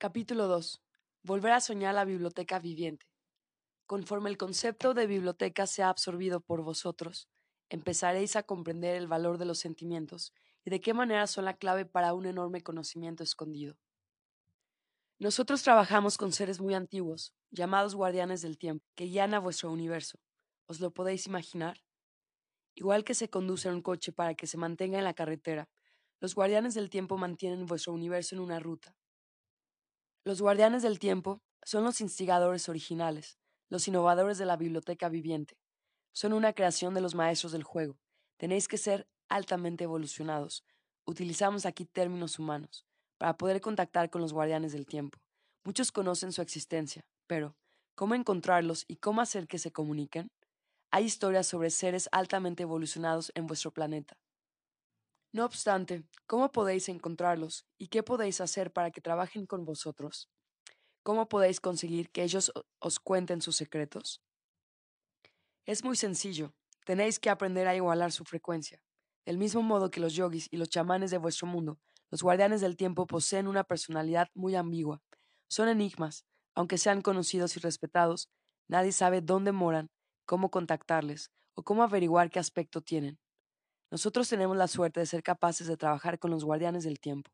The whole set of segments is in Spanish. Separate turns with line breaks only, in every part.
Capítulo 2. Volver a soñar la biblioteca viviente. Conforme el concepto de biblioteca sea absorbido por vosotros, empezaréis a comprender el valor de los sentimientos y de qué manera son la clave para un enorme conocimiento escondido. Nosotros trabajamos con seres muy antiguos, llamados guardianes del tiempo, que guían a vuestro universo. ¿Os lo podéis imaginar? Igual que se conduce un coche para que se mantenga en la carretera, los guardianes del tiempo mantienen vuestro universo en una ruta. Los guardianes del tiempo son los instigadores originales, los innovadores de la biblioteca viviente. Son una creación de los maestros del juego. Tenéis que ser altamente evolucionados. Utilizamos aquí términos humanos para poder contactar con los guardianes del tiempo. Muchos conocen su existencia, pero ¿cómo encontrarlos y cómo hacer que se comuniquen? Hay historias sobre seres altamente evolucionados en vuestro planeta. No obstante, ¿cómo podéis encontrarlos y qué podéis hacer para que trabajen con vosotros? ¿Cómo podéis conseguir que ellos os cuenten sus secretos? Es muy sencillo. Tenéis que aprender a igualar su frecuencia. Del mismo modo que los yogis y los chamanes de vuestro mundo, los guardianes del tiempo poseen una personalidad muy ambigua. Son enigmas. Aunque sean conocidos y respetados, nadie sabe dónde moran, cómo contactarles o cómo averiguar qué aspecto tienen. Nosotros tenemos la suerte de ser capaces de trabajar con los guardianes del tiempo.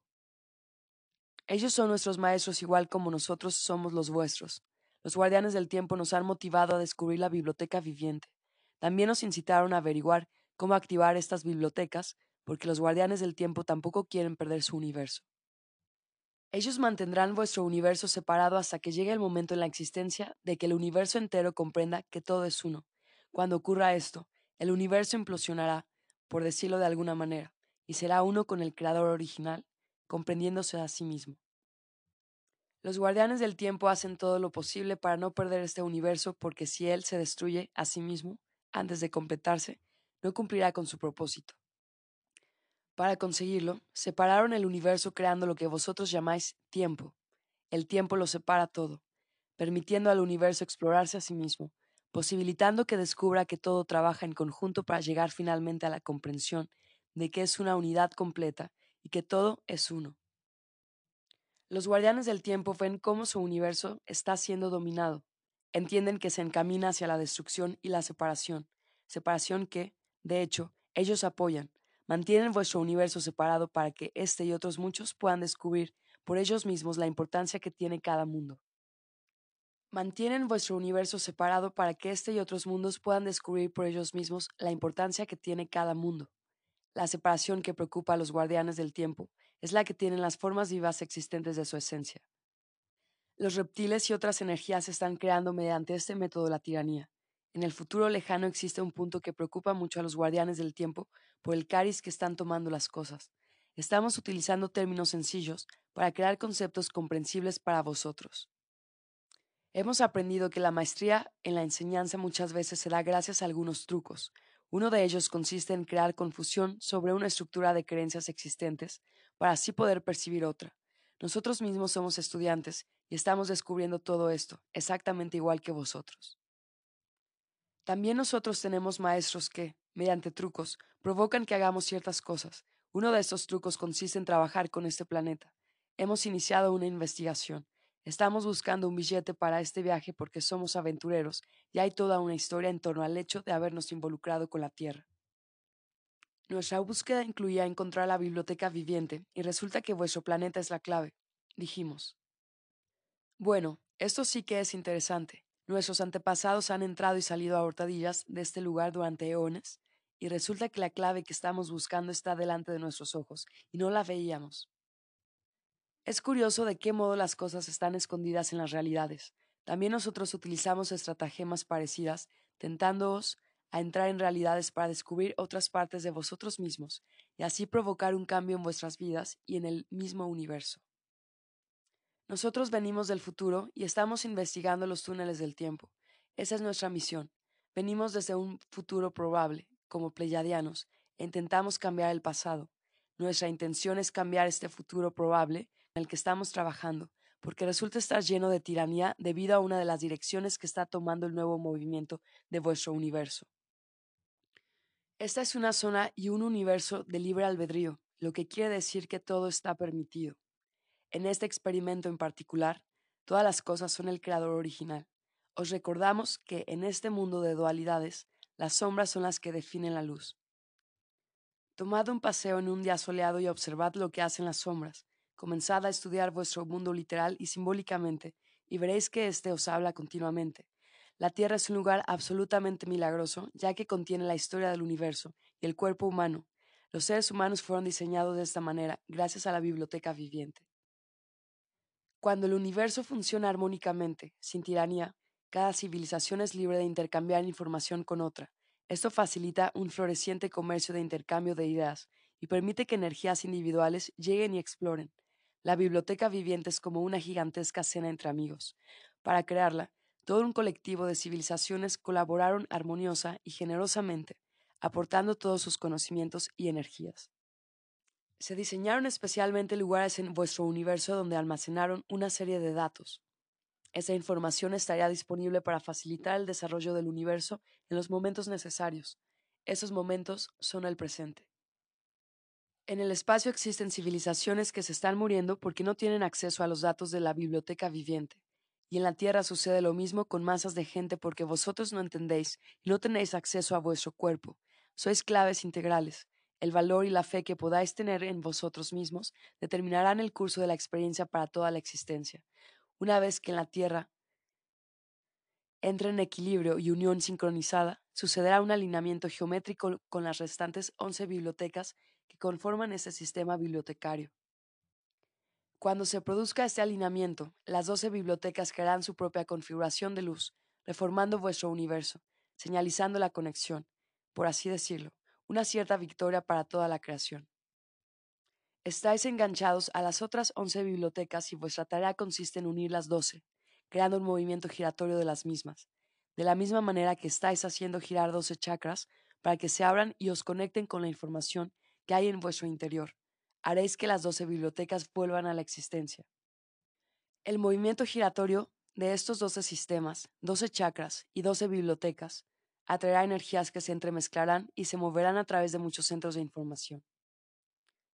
Ellos son nuestros maestros igual como nosotros somos los vuestros. Los guardianes del tiempo nos han motivado a descubrir la biblioteca viviente. También nos incitaron a averiguar cómo activar estas bibliotecas, porque los guardianes del tiempo tampoco quieren perder su universo. Ellos mantendrán vuestro universo separado hasta que llegue el momento en la existencia de que el universo entero comprenda que todo es uno. Cuando ocurra esto, el universo implosionará por decirlo de alguna manera, y será uno con el creador original, comprendiéndose a sí mismo. Los guardianes del tiempo hacen todo lo posible para no perder este universo porque si él se destruye a sí mismo antes de completarse, no cumplirá con su propósito. Para conseguirlo, separaron el universo creando lo que vosotros llamáis tiempo. El tiempo lo separa todo, permitiendo al universo explorarse a sí mismo, posibilitando que descubra que todo trabaja en conjunto para llegar finalmente a la comprensión de que es una unidad completa y que todo es uno. Los guardianes del tiempo ven cómo su universo está siendo dominado, entienden que se encamina hacia la destrucción y la separación, separación que, de hecho, ellos apoyan, mantienen vuestro universo separado para que éste y otros muchos puedan descubrir por ellos mismos la importancia que tiene cada mundo. Mantienen vuestro universo separado para que este y otros mundos puedan descubrir por ellos mismos la importancia que tiene cada mundo. La separación que preocupa a los guardianes del tiempo es la que tienen las formas vivas existentes de su esencia. Los reptiles y otras energías están creando mediante este método la tiranía. En el futuro lejano existe un punto que preocupa mucho a los guardianes del tiempo por el cariz que están tomando las cosas. Estamos utilizando términos sencillos para crear conceptos comprensibles para vosotros. Hemos aprendido que la maestría en la enseñanza muchas veces se da gracias a algunos trucos. Uno de ellos consiste en crear confusión sobre una estructura de creencias existentes para así poder percibir otra. Nosotros mismos somos estudiantes y estamos descubriendo todo esto, exactamente igual que vosotros. También nosotros tenemos maestros que, mediante trucos, provocan que hagamos ciertas cosas. Uno de estos trucos consiste en trabajar con este planeta. Hemos iniciado una investigación. Estamos buscando un billete para este viaje porque somos aventureros y hay toda una historia en torno al hecho de habernos involucrado con la Tierra. Nuestra búsqueda incluía encontrar la biblioteca viviente y resulta que vuestro planeta es la clave, dijimos. Bueno, esto sí que es interesante. Nuestros antepasados han entrado y salido a hurtadillas de este lugar durante eones y resulta que la clave que estamos buscando está delante de nuestros ojos y no la veíamos. Es curioso de qué modo las cosas están escondidas en las realidades. También nosotros utilizamos estratagemas parecidas, tentándoos a entrar en realidades para descubrir otras partes de vosotros mismos y así provocar un cambio en vuestras vidas y en el mismo universo. Nosotros venimos del futuro y estamos investigando los túneles del tiempo. Esa es nuestra misión. Venimos desde un futuro probable, como pleyadianos, e intentamos cambiar el pasado. Nuestra intención es cambiar este futuro probable en el que estamos trabajando, porque resulta estar lleno de tiranía debido a una de las direcciones que está tomando el nuevo movimiento de vuestro universo. Esta es una zona y un universo de libre albedrío, lo que quiere decir que todo está permitido. En este experimento en particular, todas las cosas son el creador original. Os recordamos que en este mundo de dualidades, las sombras son las que definen la luz. Tomad un paseo en un día soleado y observad lo que hacen las sombras. Comenzad a estudiar vuestro mundo literal y simbólicamente, y veréis que éste os habla continuamente. La Tierra es un lugar absolutamente milagroso, ya que contiene la historia del universo y el cuerpo humano. Los seres humanos fueron diseñados de esta manera, gracias a la biblioteca viviente. Cuando el universo funciona armónicamente, sin tiranía, cada civilización es libre de intercambiar información con otra. Esto facilita un floreciente comercio de intercambio de ideas y permite que energías individuales lleguen y exploren. La biblioteca viviente es como una gigantesca cena entre amigos. Para crearla, todo un colectivo de civilizaciones colaboraron armoniosa y generosamente, aportando todos sus conocimientos y energías. Se diseñaron especialmente lugares en vuestro universo donde almacenaron una serie de datos. Esa información estaría disponible para facilitar el desarrollo del universo en los momentos necesarios. Esos momentos son el presente. En el espacio existen civilizaciones que se están muriendo porque no tienen acceso a los datos de la biblioteca viviente. Y en la Tierra sucede lo mismo con masas de gente porque vosotros no entendéis y no tenéis acceso a vuestro cuerpo. Sois claves integrales. El valor y la fe que podáis tener en vosotros mismos determinarán el curso de la experiencia para toda la existencia. Una vez que en la Tierra entre en equilibrio y unión sincronizada, sucederá un alineamiento geométrico con las restantes once bibliotecas que conforman este sistema bibliotecario. Cuando se produzca este alineamiento, las doce bibliotecas crearán su propia configuración de luz, reformando vuestro universo, señalizando la conexión, por así decirlo, una cierta victoria para toda la creación. Estáis enganchados a las otras once bibliotecas y vuestra tarea consiste en unir las doce, creando un movimiento giratorio de las mismas, de la misma manera que estáis haciendo girar doce chakras para que se abran y os conecten con la información que hay en vuestro interior. Haréis que las doce bibliotecas vuelvan a la existencia. El movimiento giratorio de estos doce sistemas, doce chakras y doce bibliotecas atraerá energías que se entremezclarán y se moverán a través de muchos centros de información.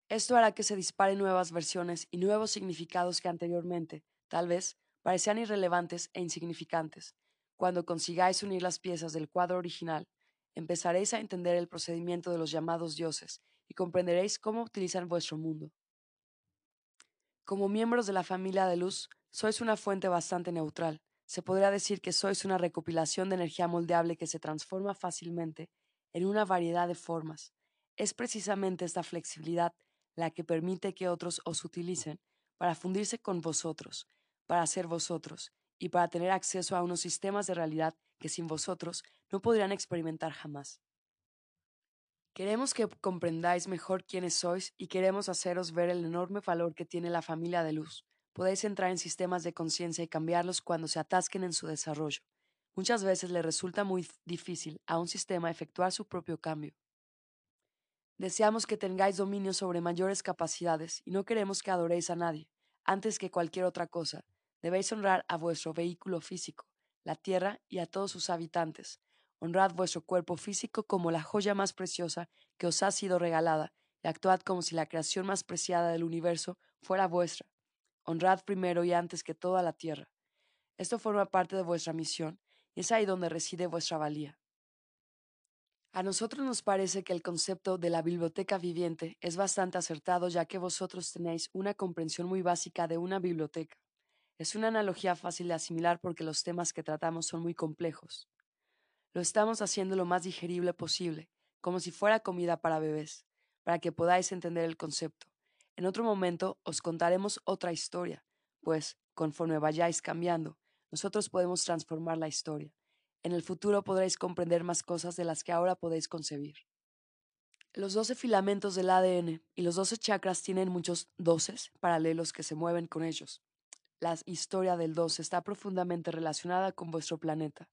Esto hará que se disparen nuevas versiones y nuevos significados que anteriormente, tal vez, parecían irrelevantes e insignificantes. Cuando consigáis unir las piezas del cuadro original, empezaréis a entender el procedimiento de los llamados dioses y comprenderéis cómo utilizan vuestro mundo. Como miembros de la familia de luz, sois una fuente bastante neutral, se podría decir que sois una recopilación de energía moldeable que se transforma fácilmente en una variedad de formas. Es precisamente esta flexibilidad la que permite que otros os utilicen para fundirse con vosotros, para ser vosotros y para tener acceso a unos sistemas de realidad que sin vosotros no podrían experimentar jamás. Queremos que comprendáis mejor quiénes sois y queremos haceros ver el enorme valor que tiene la familia de luz, Podéis entrar en sistemas de conciencia y cambiarlos cuando se atasquen en su desarrollo. Muchas veces le resulta muy difícil a un sistema efectuar su propio cambio. Deseamos que tengáis dominio sobre mayores capacidades y no queremos que adoréis a nadie. Antes que cualquier otra cosa, debéis honrar a vuestro vehículo físico, la tierra y a todos sus habitantes. Honrad vuestro cuerpo físico como la joya más preciosa que os ha sido regalada y actuad como si la creación más preciada del universo fuera vuestra. Honrad primero y antes que toda la tierra. Esto forma parte de vuestra misión y es ahí donde reside vuestra valía. A nosotros nos parece que el concepto de la biblioteca viviente es bastante acertado ya que vosotros tenéis una comprensión muy básica de una biblioteca. Es una analogía fácil de asimilar porque los temas que tratamos son muy complejos. Lo estamos haciendo lo más digerible posible, como si fuera comida para bebés, para que podáis entender el concepto. En otro momento os contaremos otra historia, pues, conforme vayáis cambiando, nosotros podemos transformar la historia. En el futuro podréis comprender más cosas de las que ahora podéis concebir. Los doce filamentos del ADN y los doce chakras tienen muchos doces paralelos que se mueven con ellos. La historia del doce está profundamente relacionada con vuestro planeta.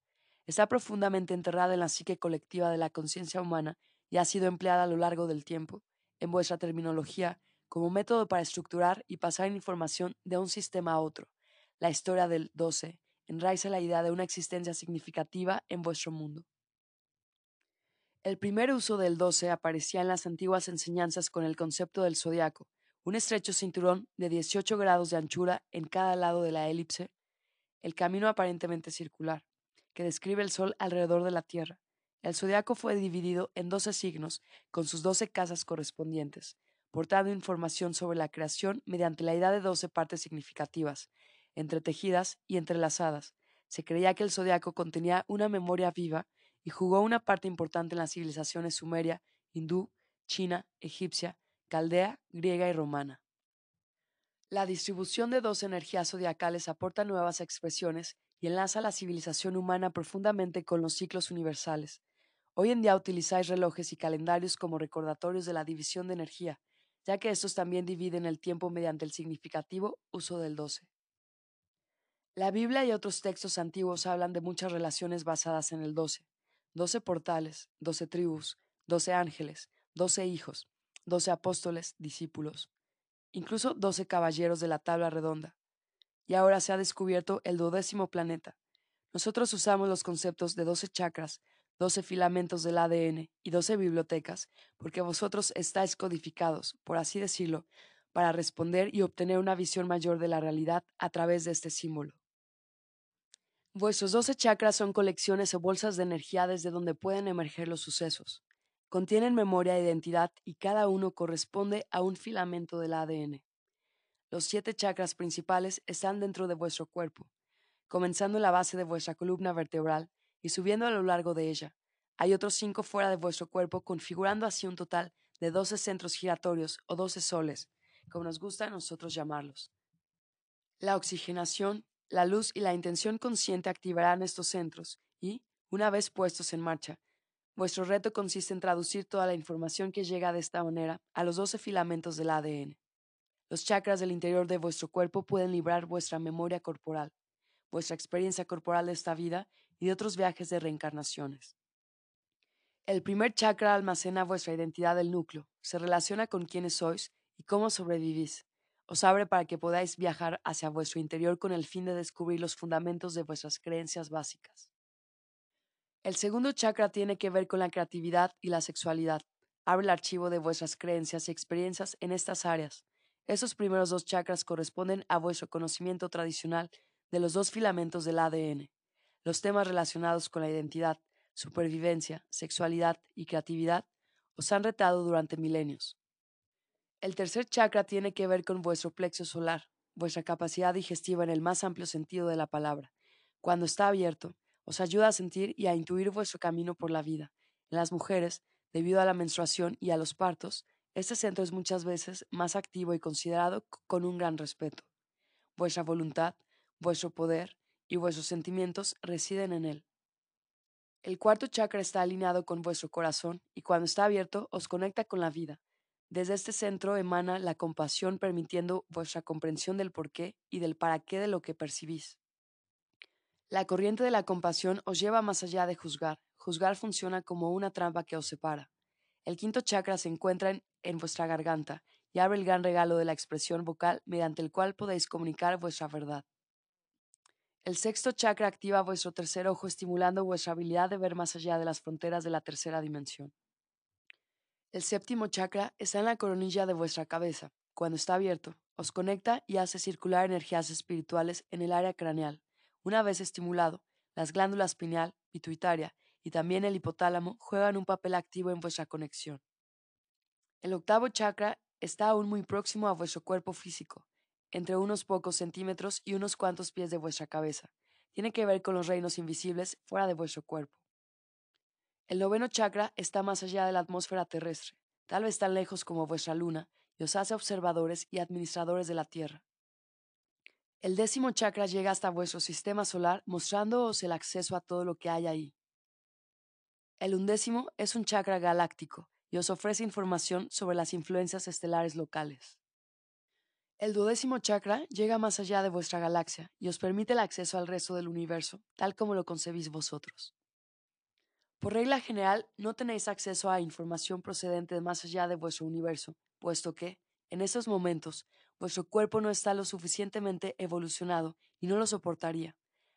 Está profundamente enterrada en la psique colectiva de la conciencia humana y ha sido empleada a lo largo del tiempo. En vuestra terminología, como método para estructurar y pasar información de un sistema a otro. La historia del 12 enraiza la idea de una existencia significativa en vuestro mundo. El primer uso del 12 aparecía en las antiguas enseñanzas con el concepto del zodiaco, un estrecho cinturón de 18 grados de anchura en cada lado de la elipse, el camino aparentemente circular, que describe el Sol alrededor de la Tierra. El zodiaco fue dividido en 12 signos con sus 12 casas correspondientes, portando información sobre la creación mediante la idea de 12 partes significativas, entretejidas y entrelazadas. Se creía que el zodiaco contenía una memoria viva y jugó una parte importante en las civilizaciones sumeria, hindú, china, egipcia, caldea, griega y romana. La distribución de dos energías zodiacales aporta nuevas expresiones y enlaza la civilización humana profundamente con los ciclos universales. Hoy en día utilizáis relojes y calendarios como recordatorios de la división de energía, ya que estos también dividen el tiempo mediante el significativo uso del 12. La Biblia y otros textos antiguos hablan de muchas relaciones basadas en el 12. 12 portales, 12 tribus, 12 ángeles, 12 hijos, 12 apóstoles, discípulos, incluso 12 caballeros de la tabla redonda. Y ahora se ha descubierto el duodécimo planeta. Nosotros usamos los conceptos de 12 chakras, 12 filamentos del ADN y 12 bibliotecas, porque vosotros estáis codificados, por así decirlo, para responder y obtener una visión mayor de la realidad a través de este símbolo. Vuestros 12 chakras son colecciones o bolsas de energía desde donde pueden emerger los sucesos. Contienen memoria e identidad y cada uno corresponde a un filamento del ADN. Los siete chakras principales están dentro de vuestro cuerpo, comenzando en la base de vuestra columna vertebral y subiendo a lo largo de ella. Hay otros cinco fuera de vuestro cuerpo, configurando así un total de doce centros giratorios o doce soles, como nos gusta a nosotros llamarlos. La oxigenación, la luz y la intención consciente activarán estos centros y, una vez puestos en marcha, Vuestro reto consiste en traducir toda la información que llega de esta manera a los 12 filamentos del ADN. Los chakras del interior de vuestro cuerpo pueden librar vuestra memoria corporal, vuestra experiencia corporal de esta vida y de otros viajes de reencarnaciones. El primer chakra almacena vuestra identidad del núcleo, se relaciona con quiénes sois y cómo sobrevivís. Os abre para que podáis viajar hacia vuestro interior con el fin de descubrir los fundamentos de vuestras creencias básicas. El segundo chakra tiene que ver con la creatividad y la sexualidad. Abre el archivo de vuestras creencias y experiencias en estas áreas. Esos primeros dos chakras corresponden a vuestro conocimiento tradicional de los dos filamentos del ADN. Los temas relacionados con la identidad, supervivencia, sexualidad y creatividad os han retado durante milenios. El tercer chakra tiene que ver con vuestro plexo solar, vuestra capacidad digestiva en el más amplio sentido de la palabra. Cuando está abierto, os ayuda a sentir y a intuir vuestro camino por la vida. En las mujeres, debido a la menstruación y a los partos, este centro es muchas veces más activo y considerado con un gran respeto. Vuestra voluntad, vuestro poder y vuestros sentimientos residen en él. El cuarto chakra está alineado con vuestro corazón y cuando está abierto os conecta con la vida. Desde este centro emana la compasión permitiendo vuestra comprensión del porqué y del para qué de lo que percibís. La corriente de la compasión os lleva más allá de juzgar. Juzgar funciona como una trampa que os separa. El quinto chakra se encuentra en, vuestra garganta y abre el gran regalo de la expresión vocal mediante el cual podéis comunicar vuestra verdad. El sexto chakra activa vuestro tercer ojo estimulando vuestra habilidad de ver más allá de las fronteras de la tercera dimensión. El séptimo chakra está en la coronilla de vuestra cabeza. Cuando está abierto, os conecta y hace circular energías espirituales en el área craneal, una vez estimulado, las glándulas pineal, pituitaria y también el hipotálamo juegan un papel activo en vuestra conexión. El octavo chakra está aún muy próximo a vuestro cuerpo físico, entre unos pocos centímetros y unos cuantos pies de vuestra cabeza. Tiene que ver con los reinos invisibles fuera de vuestro cuerpo. El noveno chakra está más allá de la atmósfera terrestre, tal vez tan lejos como vuestra luna, y os hace observadores y administradores de la Tierra. El décimo chakra llega hasta vuestro sistema solar, mostrándoos el acceso a todo lo que hay ahí. El undécimo es un chakra galáctico y os ofrece información sobre las influencias estelares locales. El duodécimo chakra llega más allá de vuestra galaxia y os permite el acceso al resto del universo, tal como lo concebís vosotros. Por regla general, no tenéis acceso a información procedente de más allá de vuestro universo, puesto que, en estos momentos, Vuestro cuerpo no está lo suficientemente evolucionado y no lo soportaría.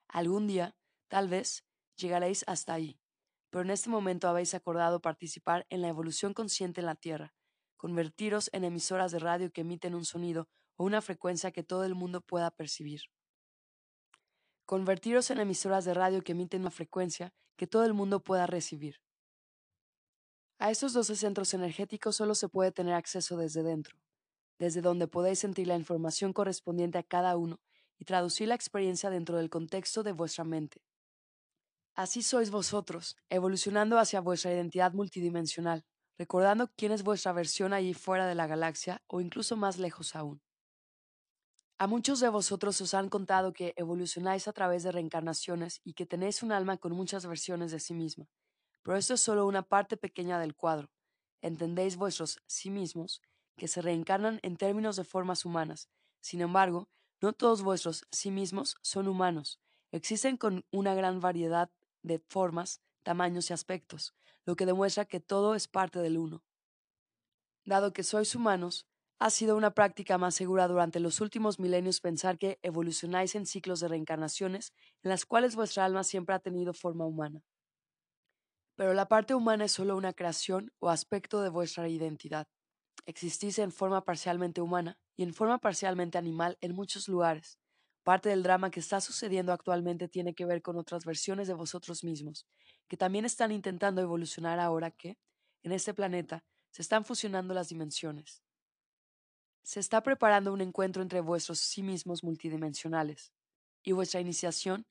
Algún día, tal vez, llegaréis hasta ahí. Pero en este momento habéis acordado participar en la evolución consciente en la Tierra. convertiros en emisoras de radio que emiten un sonido o una frecuencia que todo el mundo pueda percibir. Convertiros en emisoras de radio que emiten una frecuencia que todo el mundo pueda recibir. A estos 12 centros energéticos solo se puede tener acceso desde dentro, desde donde podéis sentir la información correspondiente a cada uno y traducir la experiencia dentro del contexto de vuestra mente. Así sois vosotros, evolucionando hacia vuestra identidad multidimensional, recordando quién es vuestra versión allí fuera de la galaxia o incluso más lejos aún. A muchos de vosotros os han contado que evolucionáis a través de reencarnaciones y que tenéis un alma con muchas versiones de sí misma, pero esto es solo una parte pequeña del cuadro. Entendéis vuestros sí mismos que se reencarnan en términos de formas humanas. Sin embargo, no todos vuestros sí mismos son humanos. Existen con una gran variedad de formas, tamaños y aspectos, lo que demuestra que todo es parte del uno. Dado que sois humanos, ha sido una práctica más segura durante los últimos milenios pensar que evolucionáis en ciclos de reencarnaciones en las cuales vuestra alma siempre ha tenido forma humana. Pero la parte humana es solo una creación o aspecto de vuestra identidad existís en forma parcialmente humana y en forma parcialmente animal en muchos lugares. Parte del drama que está sucediendo actualmente tiene que ver con otras versiones de vosotros mismos, que también están intentando evolucionar ahora que, en este planeta, se están fusionando las dimensiones. Se está preparando un encuentro entre vuestros sí mismos multidimensionales, y vuestra iniciación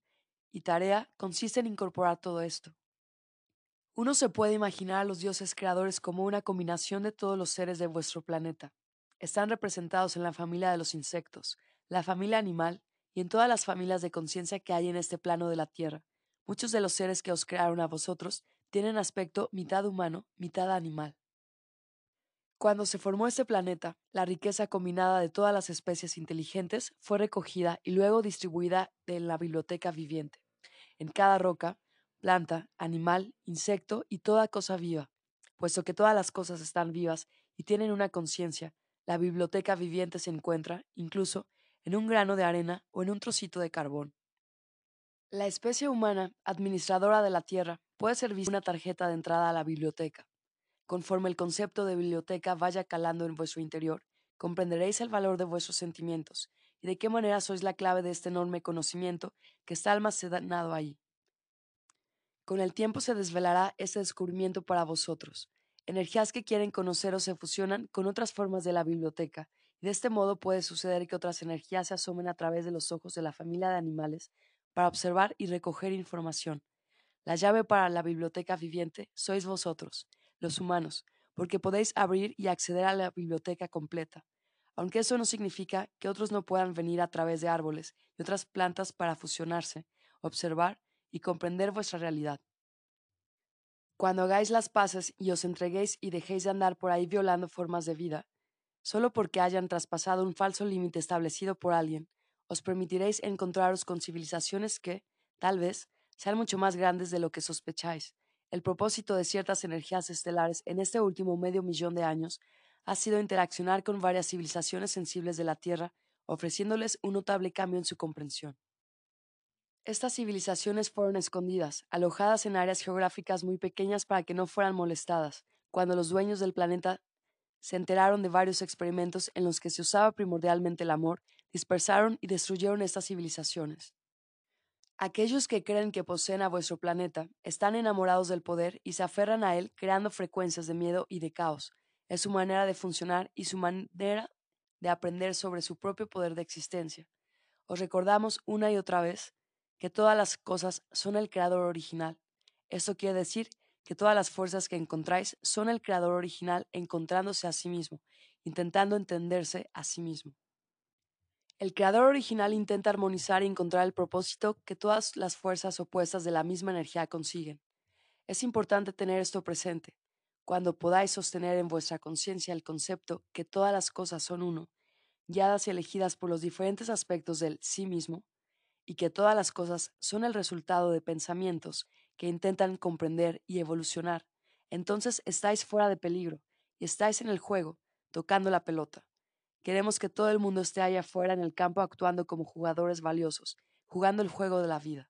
y tarea consiste en incorporar todo esto. Uno se puede imaginar a los dioses creadores como una combinación de todos los seres de vuestro planeta. Están representados en la familia de los insectos, la familia animal y en todas las familias de conciencia que hay en este plano de la Tierra. Muchos de los seres que os crearon a vosotros tienen aspecto mitad humano, mitad animal. Cuando se formó este planeta, la riqueza combinada de todas las especies inteligentes fue recogida y luego distribuida en la biblioteca viviente. En cada roca, planta, animal, insecto y toda cosa viva. Puesto que todas las cosas están vivas y tienen una conciencia, la biblioteca viviente se encuentra, incluso, en un grano de arena o en un trocito de carbón. La especie humana, administradora de la Tierra, puede servir una tarjeta de entrada a la biblioteca. Conforme el concepto de biblioteca vaya calando en vuestro interior, comprenderéis el valor de vuestros sentimientos y de qué manera sois la clave de este enorme conocimiento que está almacenado ahí. Con el tiempo se desvelará este descubrimiento para vosotros. Energías que quieren conoceros se fusionan con otras formas de la biblioteca, de este modo puede suceder que otras energías se asomen a través de los ojos de la familia de animales para observar y recoger información. La llave para la biblioteca viviente sois vosotros, los humanos, porque podéis abrir y acceder a la biblioteca completa. Aunque eso no significa que otros no puedan venir a través de árboles y otras plantas para fusionarse, observar y comprender vuestra realidad. Cuando hagáis las paces y os entreguéis y dejéis de andar por ahí violando formas de vida, solo porque hayan traspasado un falso límite establecido por alguien, os permitiréis encontraros con civilizaciones que, tal vez, sean mucho más grandes de lo que sospecháis. El propósito de ciertas energías estelares en este último medio millón de años ha sido interaccionar con varias civilizaciones sensibles de la Tierra, ofreciéndoles un notable cambio en su comprensión. Estas civilizaciones fueron escondidas, alojadas en áreas geográficas muy pequeñas para que no fueran molestadas, cuando los dueños del planeta se enteraron de varios experimentos en los que se usaba primordialmente el amor, dispersaron y destruyeron estas civilizaciones. Aquellos que creen que poseen a vuestro planeta están enamorados del poder y se aferran a él creando frecuencias de miedo y de caos. Es su manera de funcionar y su manera de aprender sobre su propio poder de existencia. Os recordamos una y otra vez que todas las cosas son el creador original. Esto quiere decir que todas las fuerzas que encontráis son el creador original encontrándose a sí mismo, intentando entenderse a sí mismo. El creador original intenta armonizar y encontrar el propósito que todas las fuerzas opuestas de la misma energía consiguen. Es importante tener esto presente. Cuando podáis sostener en vuestra conciencia el concepto que todas las cosas son uno, guiadas y elegidas por los diferentes aspectos del sí mismo, y que todas las cosas son el resultado de pensamientos que intentan comprender y evolucionar, entonces estáis fuera de peligro y estáis en el juego, tocando la pelota. Queremos que todo el mundo esté allá afuera en el campo actuando como jugadores valiosos, jugando el juego de la vida.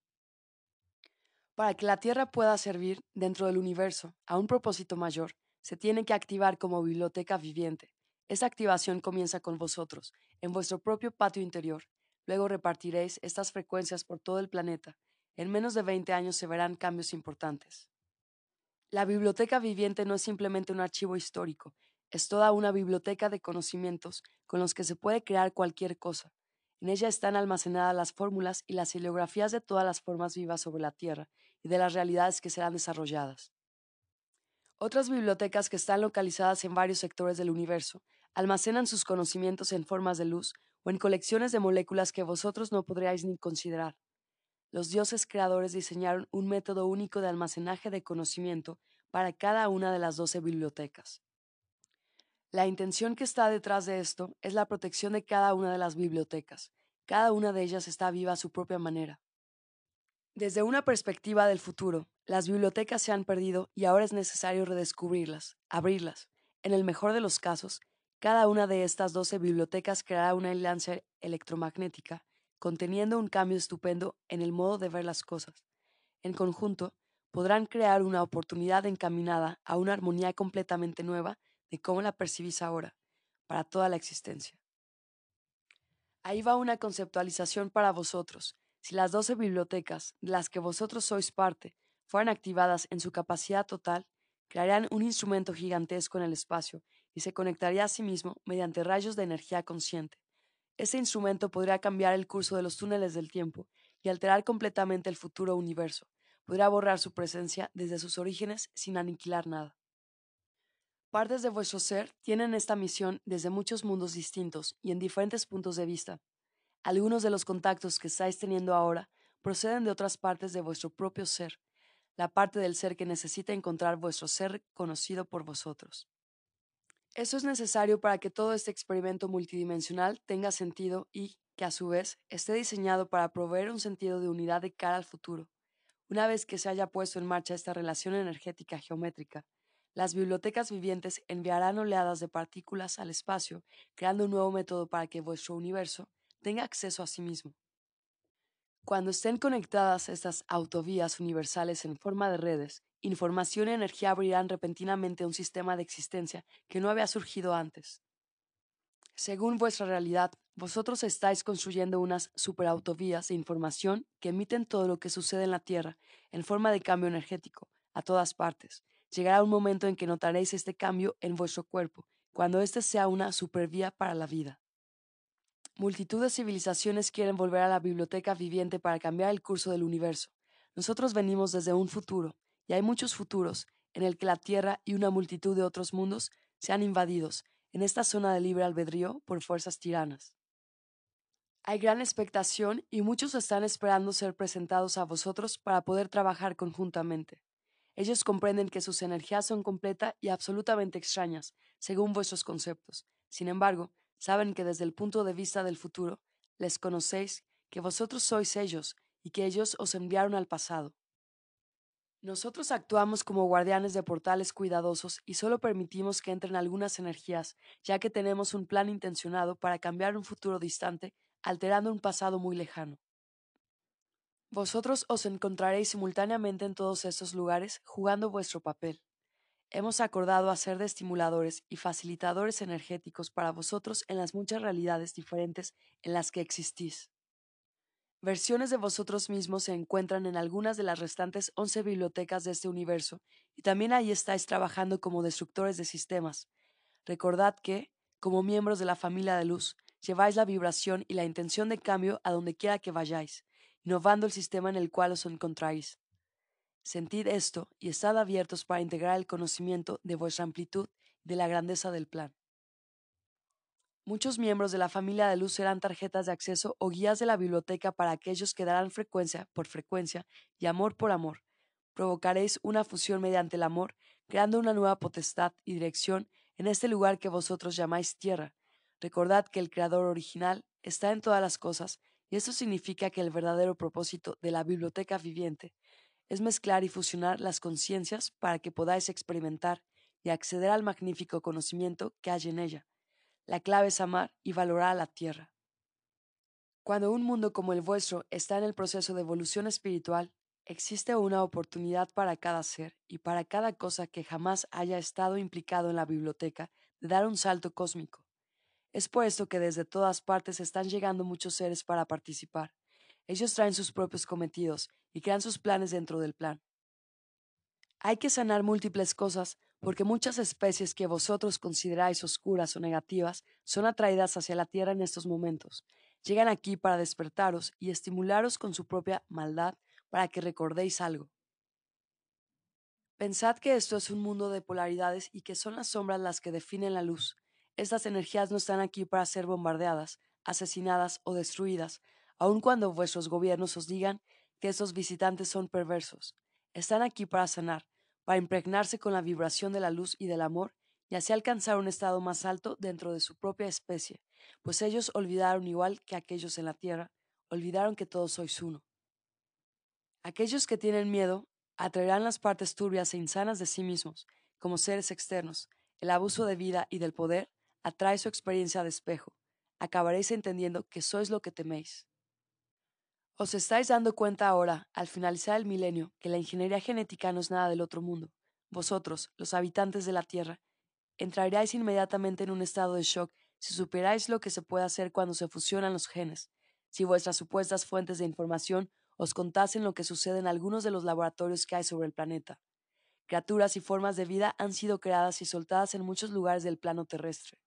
Para que la Tierra pueda servir dentro del universo a un propósito mayor, se tiene que activar como biblioteca viviente. Esa activación comienza con vosotros, en vuestro propio patio interior. Luego repartiréis estas frecuencias por todo el planeta. En menos de 20 años se verán cambios importantes. La biblioteca viviente no es simplemente un archivo histórico, es toda una biblioteca de conocimientos con los que se puede crear cualquier cosa. En ella están almacenadas las fórmulas y las heliografías de todas las formas vivas sobre la Tierra y de las realidades que serán desarrolladas. Otras bibliotecas que están localizadas en varios sectores del universo almacenan sus conocimientos en formas de luz o en colecciones de moléculas que vosotros no podríais ni considerar. Los dioses creadores diseñaron un método único de almacenaje de conocimiento para cada una de las doce bibliotecas. La intención que está detrás de esto es la protección de cada una de las bibliotecas. Cada una de ellas está viva a su propia manera. Desde una perspectiva del futuro, las bibliotecas se han perdido y ahora es necesario redescubrirlas, abrirlas. En el mejor de los casos, cada una de estas doce bibliotecas creará una alianza electromagnética, conteniendo un cambio estupendo en el modo de ver las cosas. En conjunto, podrán crear una oportunidad encaminada a una armonía completamente nueva de cómo la percibís ahora, para toda la existencia. Ahí va una conceptualización para vosotros. Si las doce bibliotecas, de las que vosotros sois parte, fueran activadas en su capacidad total, crearían un instrumento gigantesco en el espacio y se conectaría a sí mismo mediante rayos de energía consciente. Ese instrumento podría cambiar el curso de los túneles del tiempo y alterar completamente el futuro universo. Podría borrar su presencia desde sus orígenes sin aniquilar nada. Partes de vuestro ser tienen esta misión desde muchos mundos distintos y en diferentes puntos de vista. Algunos de los contactos que estáis teniendo ahora proceden de otras partes de vuestro propio ser, la parte del ser que necesita encontrar vuestro ser conocido por vosotros. Eso es necesario para que todo este experimento multidimensional tenga sentido y que a su vez esté diseñado para proveer un sentido de unidad de cara al futuro. Una vez que se haya puesto en marcha esta relación energética geométrica, las bibliotecas vivientes enviarán oleadas de partículas al espacio, creando un nuevo método para que vuestro universo tenga acceso a sí mismo. Cuando estén conectadas estas autovías universales en forma de redes, información y energía abrirán repentinamente un sistema de existencia que no había surgido antes. Según vuestra realidad, vosotros estáis construyendo unas superautovías de información que emiten todo lo que sucede en la Tierra en forma de cambio energético, a todas partes, Llegará un momento en que notaréis este cambio en vuestro cuerpo, cuando éste sea una supervía para la vida. Multitud de civilizaciones quieren volver a la biblioteca viviente para cambiar el curso del universo. Nosotros venimos desde un futuro, y hay muchos futuros, en el que la Tierra y una multitud de otros mundos sean invadidos, en esta zona de libre albedrío, por fuerzas tiranas. Hay gran expectación y muchos están esperando ser presentados a vosotros para poder trabajar conjuntamente. Ellos comprenden que sus energías son completas y absolutamente extrañas, según vuestros conceptos. Sin embargo, saben que desde el punto de vista del futuro, les conocéis, que vosotros sois ellos y que ellos os enviaron al pasado. Nosotros actuamos como guardianes de portales cuidadosos y solo permitimos que entren algunas energías, ya que tenemos un plan intencionado para cambiar un futuro distante, alterando un pasado muy lejano. Vosotros os encontraréis simultáneamente en todos estos lugares jugando vuestro papel. Hemos acordado hacer de estimuladores y facilitadores energéticos para vosotros en las muchas realidades diferentes en las que existís. Versiones de vosotros mismos se encuentran en algunas de las restantes once bibliotecas de este universo, y también ahí estáis trabajando como destructores de sistemas. Recordad que, como miembros de la familia de luz, lleváis la vibración y la intención de cambio a donde quiera que vayáis, innovando el sistema en el cual os encontráis. Sentid esto y estad abiertos para integrar el conocimiento de vuestra amplitud y de la grandeza del plan. Muchos miembros de la familia de luz serán tarjetas de acceso o guías de la biblioteca para aquellos que darán frecuencia por frecuencia y amor por amor. Provocaréis una fusión mediante el amor, creando una nueva potestad y dirección en este lugar que vosotros llamáis tierra. Recordad que el Creador original está en todas las cosas y eso significa que el verdadero propósito de la biblioteca viviente es mezclar y fusionar las conciencias para que podáis experimentar y acceder al magnífico conocimiento que hay en ella. La clave es amar y valorar a la tierra. Cuando un mundo como el vuestro está en el proceso de evolución espiritual, Existe una oportunidad para cada ser y para cada cosa que jamás haya estado implicado en la biblioteca de dar un salto cósmico. Es por esto que desde todas partes están llegando muchos seres para participar. Ellos traen sus propios cometidos y crean sus planes dentro del plan. Hay que sanar múltiples cosas porque muchas especies que vosotros consideráis oscuras o negativas son atraídas hacia la Tierra en estos momentos. Llegan aquí para despertaros y estimularos con su propia maldad para que recordéis algo. Pensad que esto es un mundo de polaridades y que son las sombras las que definen la luz. Estas energías no están aquí para ser bombardeadas, asesinadas o destruidas, aun cuando vuestros gobiernos os digan que estos visitantes son perversos. Están aquí para sanar, para impregnarse con la vibración de la luz y del amor y así alcanzar un estado más alto dentro de su propia especie, pues ellos olvidaron igual que aquellos en la tierra, olvidaron que todos sois uno. Aquellos que tienen miedo atraerán las partes turbias e insanas de sí mismos, como seres externos. El abuso de vida y del poder atrae su experiencia de espejo. Acabaréis entendiendo que sois lo que teméis. Os estáis dando cuenta ahora, al finalizar el milenio, que la ingeniería genética no es nada del otro mundo. Vosotros, los habitantes de la Tierra, entraríais inmediatamente en un estado de shock si supierais lo que se puede hacer cuando se fusionan los genes, si vuestras supuestas fuentes de información os contasen lo que sucede en algunos de los laboratorios que hay sobre el planeta. Criaturas y formas de vida han sido creadas y soltadas en muchos lugares del plano terrestre.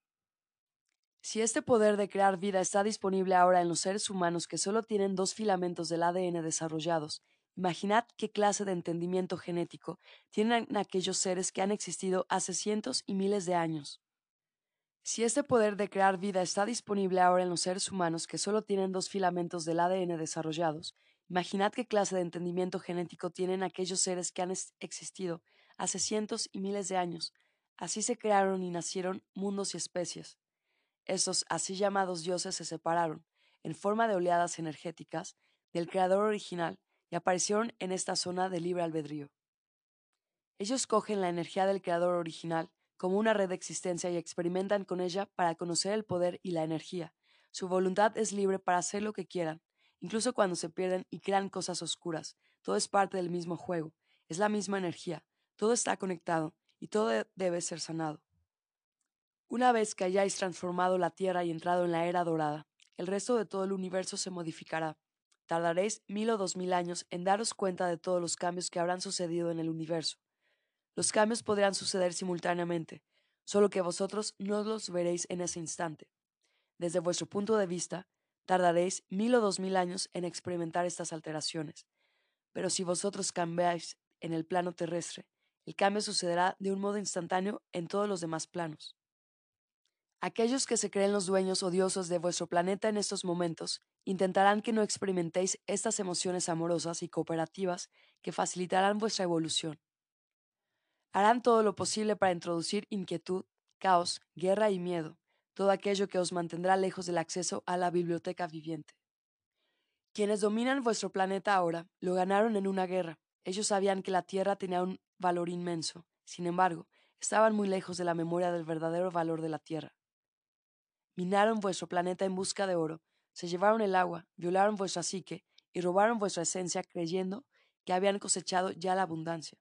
Si este poder de crear vida está disponible ahora en los seres humanos que solo tienen dos filamentos del ADN desarrollados, imaginad qué clase de entendimiento genético tienen aquellos seres que han existido hace cientos y miles de años. Si este poder de crear vida está disponible ahora en los seres humanos que solo tienen dos filamentos del ADN desarrollados, Imaginad qué clase de entendimiento genético tienen aquellos seres que han existido hace cientos y miles de años. Así se crearon y nacieron mundos y especies. Estos así llamados dioses se separaron, en forma de oleadas energéticas, del creador original y aparecieron en esta zona de libre albedrío. Ellos cogen la energía del creador original como una red de existencia y experimentan con ella para conocer el poder y la energía. Su voluntad es libre para hacer lo que quieran, incluso cuando se pierden y crean cosas oscuras. Todo es parte del mismo juego, es la misma energía, todo está conectado y todo debe ser sanado. Una vez que hayáis transformado la Tierra y entrado en la era dorada, el resto de todo el universo se modificará. Tardaréis mil o dos mil años en daros cuenta de todos los cambios que habrán sucedido en el universo. Los cambios podrán suceder simultáneamente, solo que vosotros no los veréis en ese instante. Desde vuestro punto de vista, tardaréis mil o dos mil años en experimentar estas alteraciones. Pero si vosotros cambiáis en el plano terrestre, el cambio sucederá de un modo instantáneo en todos los demás planos. Aquellos que se creen los dueños odiosos de vuestro planeta en estos momentos intentarán que no experimentéis estas emociones amorosas y cooperativas que facilitarán vuestra evolución. Harán todo lo posible para introducir inquietud, caos, guerra y miedo, todo aquello que os mantendrá lejos del acceso a la biblioteca viviente. Quienes dominan vuestro planeta ahora lo ganaron en una guerra. Ellos sabían que la Tierra tenía un valor inmenso. Sin embargo, estaban muy lejos de la memoria del verdadero valor de la Tierra. Minaron vuestro planeta en busca de oro, se llevaron el agua, violaron vuestra psique y robaron vuestra esencia creyendo que habían cosechado ya la abundancia.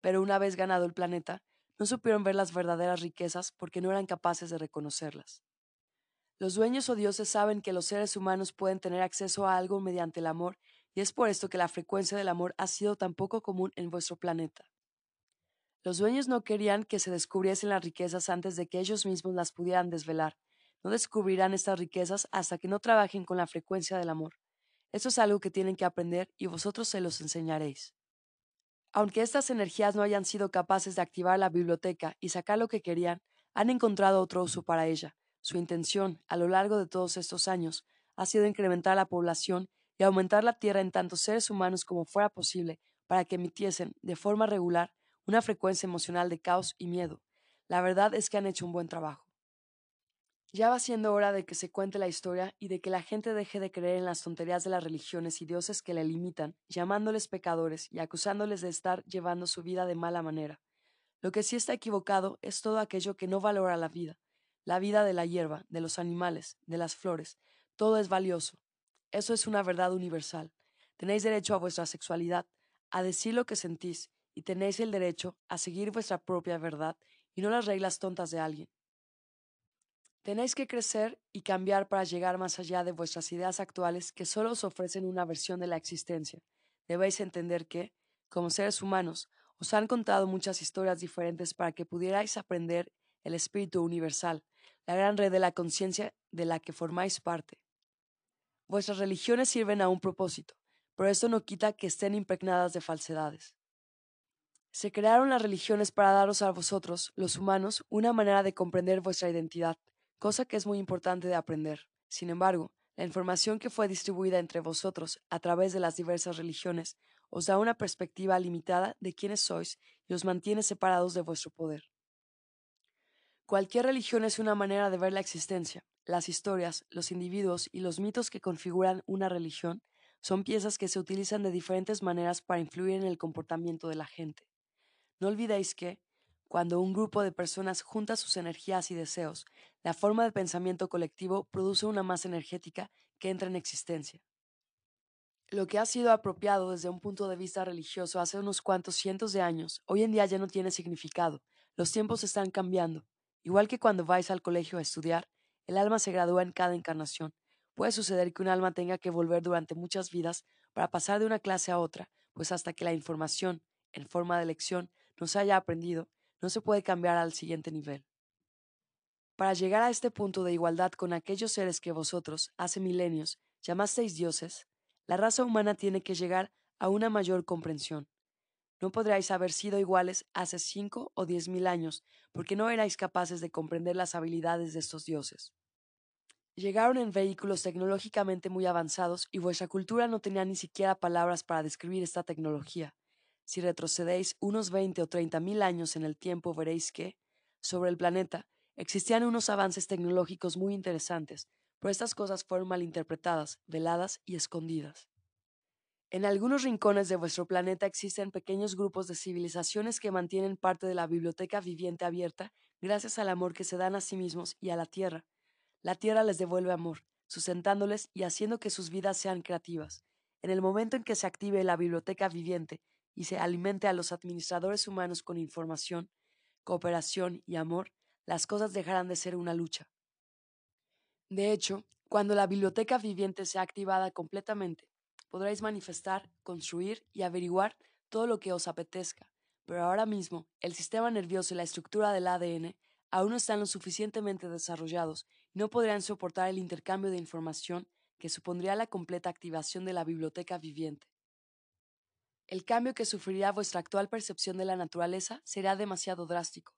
Pero una vez ganado el planeta, no supieron ver las verdaderas riquezas porque no eran capaces de reconocerlas. Los dueños o dioses saben que los seres humanos pueden tener acceso a algo mediante el amor, y es por esto que la frecuencia del amor ha sido tan poco común en vuestro planeta. Los dueños no querían que se descubriesen las riquezas antes de que ellos mismos las pudieran desvelar. No descubrirán estas riquezas hasta que no trabajen con la frecuencia del amor. Esto es algo que tienen que aprender y vosotros se los enseñaréis. Aunque estas energías no hayan sido capaces de activar la biblioteca y sacar lo que querían, han encontrado otro uso para ella. Su intención, a lo largo de todos estos años, ha sido incrementar la población y aumentar la Tierra en tantos seres humanos como fuera posible para que emitiesen, de forma regular, una frecuencia emocional de caos y miedo. La verdad es que han hecho un buen trabajo. Ya va siendo hora de que se cuente la historia y de que la gente deje de creer en las tonterías de las religiones y dioses que le limitan, llamándoles pecadores y acusándoles de estar llevando su vida de mala manera. Lo que sí está equivocado es todo aquello que no valora la vida, la vida de la hierba, de los animales, de las flores, todo es valioso. Eso es una verdad universal. Tenéis derecho a vuestra sexualidad, a decir lo que sentís, y tenéis el derecho a seguir vuestra propia verdad y no las reglas tontas de alguien. Tenéis que crecer y cambiar para llegar más allá de vuestras ideas actuales que solo os ofrecen una versión de la existencia. Debéis entender que, como seres humanos, os han contado muchas historias diferentes para que pudierais aprender el espíritu universal, la gran red de la conciencia de la que formáis parte. Vuestras religiones sirven a un propósito, pero esto no quita que estén impregnadas de falsedades. Se crearon las religiones para daros a vosotros, los humanos, una manera de comprender vuestra identidad, cosa que es muy importante de aprender. Sin embargo, la información que fue distribuida entre vosotros a través de las diversas religiones os da una perspectiva limitada de quiénes sois y os mantiene separados de vuestro poder. Cualquier religión es una manera de ver la existencia. Las historias, los individuos y los mitos que configuran una religión son piezas que se utilizan de diferentes maneras para influir en el comportamiento de la gente. No olvidéis que, cuando un grupo de personas junta sus energías y deseos, la forma de pensamiento colectivo produce una masa energética que entra en existencia. Lo que ha sido apropiado desde un punto de vista religioso hace unos cuantos cientos de años, hoy en día ya no tiene significado. Los tiempos están cambiando. Igual que cuando vais al colegio a estudiar, el alma se gradúa en cada encarnación. Puede suceder que un alma tenga que volver durante muchas vidas para pasar de una clase a otra, pues hasta que la información, en forma de lección, no se haya aprendido, no se puede cambiar al siguiente nivel. Para llegar a este punto de igualdad con aquellos seres que vosotros, hace milenios, llamasteis dioses, la raza humana tiene que llegar a una mayor comprensión. No podríais haber sido iguales hace cinco o diez mil años, porque no erais capaces de comprender las habilidades de estos dioses. Llegaron en vehículos tecnológicamente muy avanzados y vuestra cultura no tenía ni siquiera palabras para describir esta tecnología. Si retrocedéis unos veinte o treinta mil años en el tiempo, veréis que, sobre el planeta, existían unos avances tecnológicos muy interesantes, pero estas cosas fueron malinterpretadas, veladas y escondidas. En algunos rincones de vuestro planeta existen pequeños grupos de civilizaciones que mantienen parte de la biblioteca viviente abierta gracias al amor que se dan a sí mismos y a la tierra. La tierra les devuelve amor, sustentándoles y haciendo que sus vidas sean creativas. En el momento en que se active la biblioteca viviente y se alimente a los administradores humanos con información, cooperación y amor, las cosas dejarán de ser una lucha. De hecho, cuando la biblioteca viviente sea activada completamente, podréis manifestar, construir y averiguar todo lo que os apetezca, pero ahora mismo el sistema nervioso y la estructura del ADN aún no están lo suficientemente desarrollados y no podrán soportar el intercambio de información que supondría la completa activación de la biblioteca viviente. El cambio que sufrirá vuestra actual percepción de la naturaleza será demasiado drástico.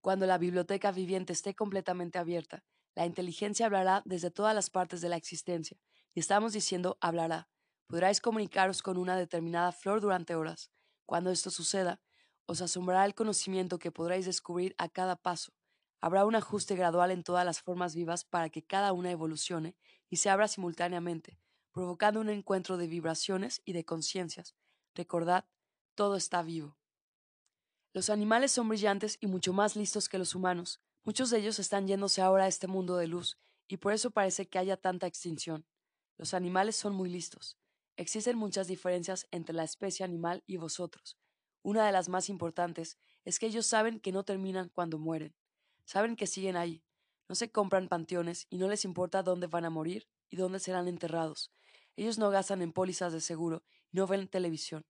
Cuando la biblioteca viviente esté completamente abierta, la inteligencia hablará desde todas las partes de la existencia, y estamos diciendo hablará. Podráis comunicaros con una determinada flor durante horas. Cuando esto suceda, os asombrará el conocimiento que podréis descubrir a cada paso. Habrá un ajuste gradual en todas las formas vivas para que cada una evolucione y se abra simultáneamente, provocando un encuentro de vibraciones y de conciencias. Recordad, todo está vivo. Los animales son brillantes y mucho más listos que los humanos. Muchos de ellos están yéndose ahora a este mundo de luz, y por eso parece que haya tanta extinción. Los animales son muy listos. Existen muchas diferencias entre la especie animal y vosotros. Una de las más importantes es que ellos saben que no terminan cuando mueren. Saben que siguen ahí. No se compran panteones y no les importa dónde van a morir y dónde serán enterrados. Ellos no gastan en pólizas de seguro no ven televisión.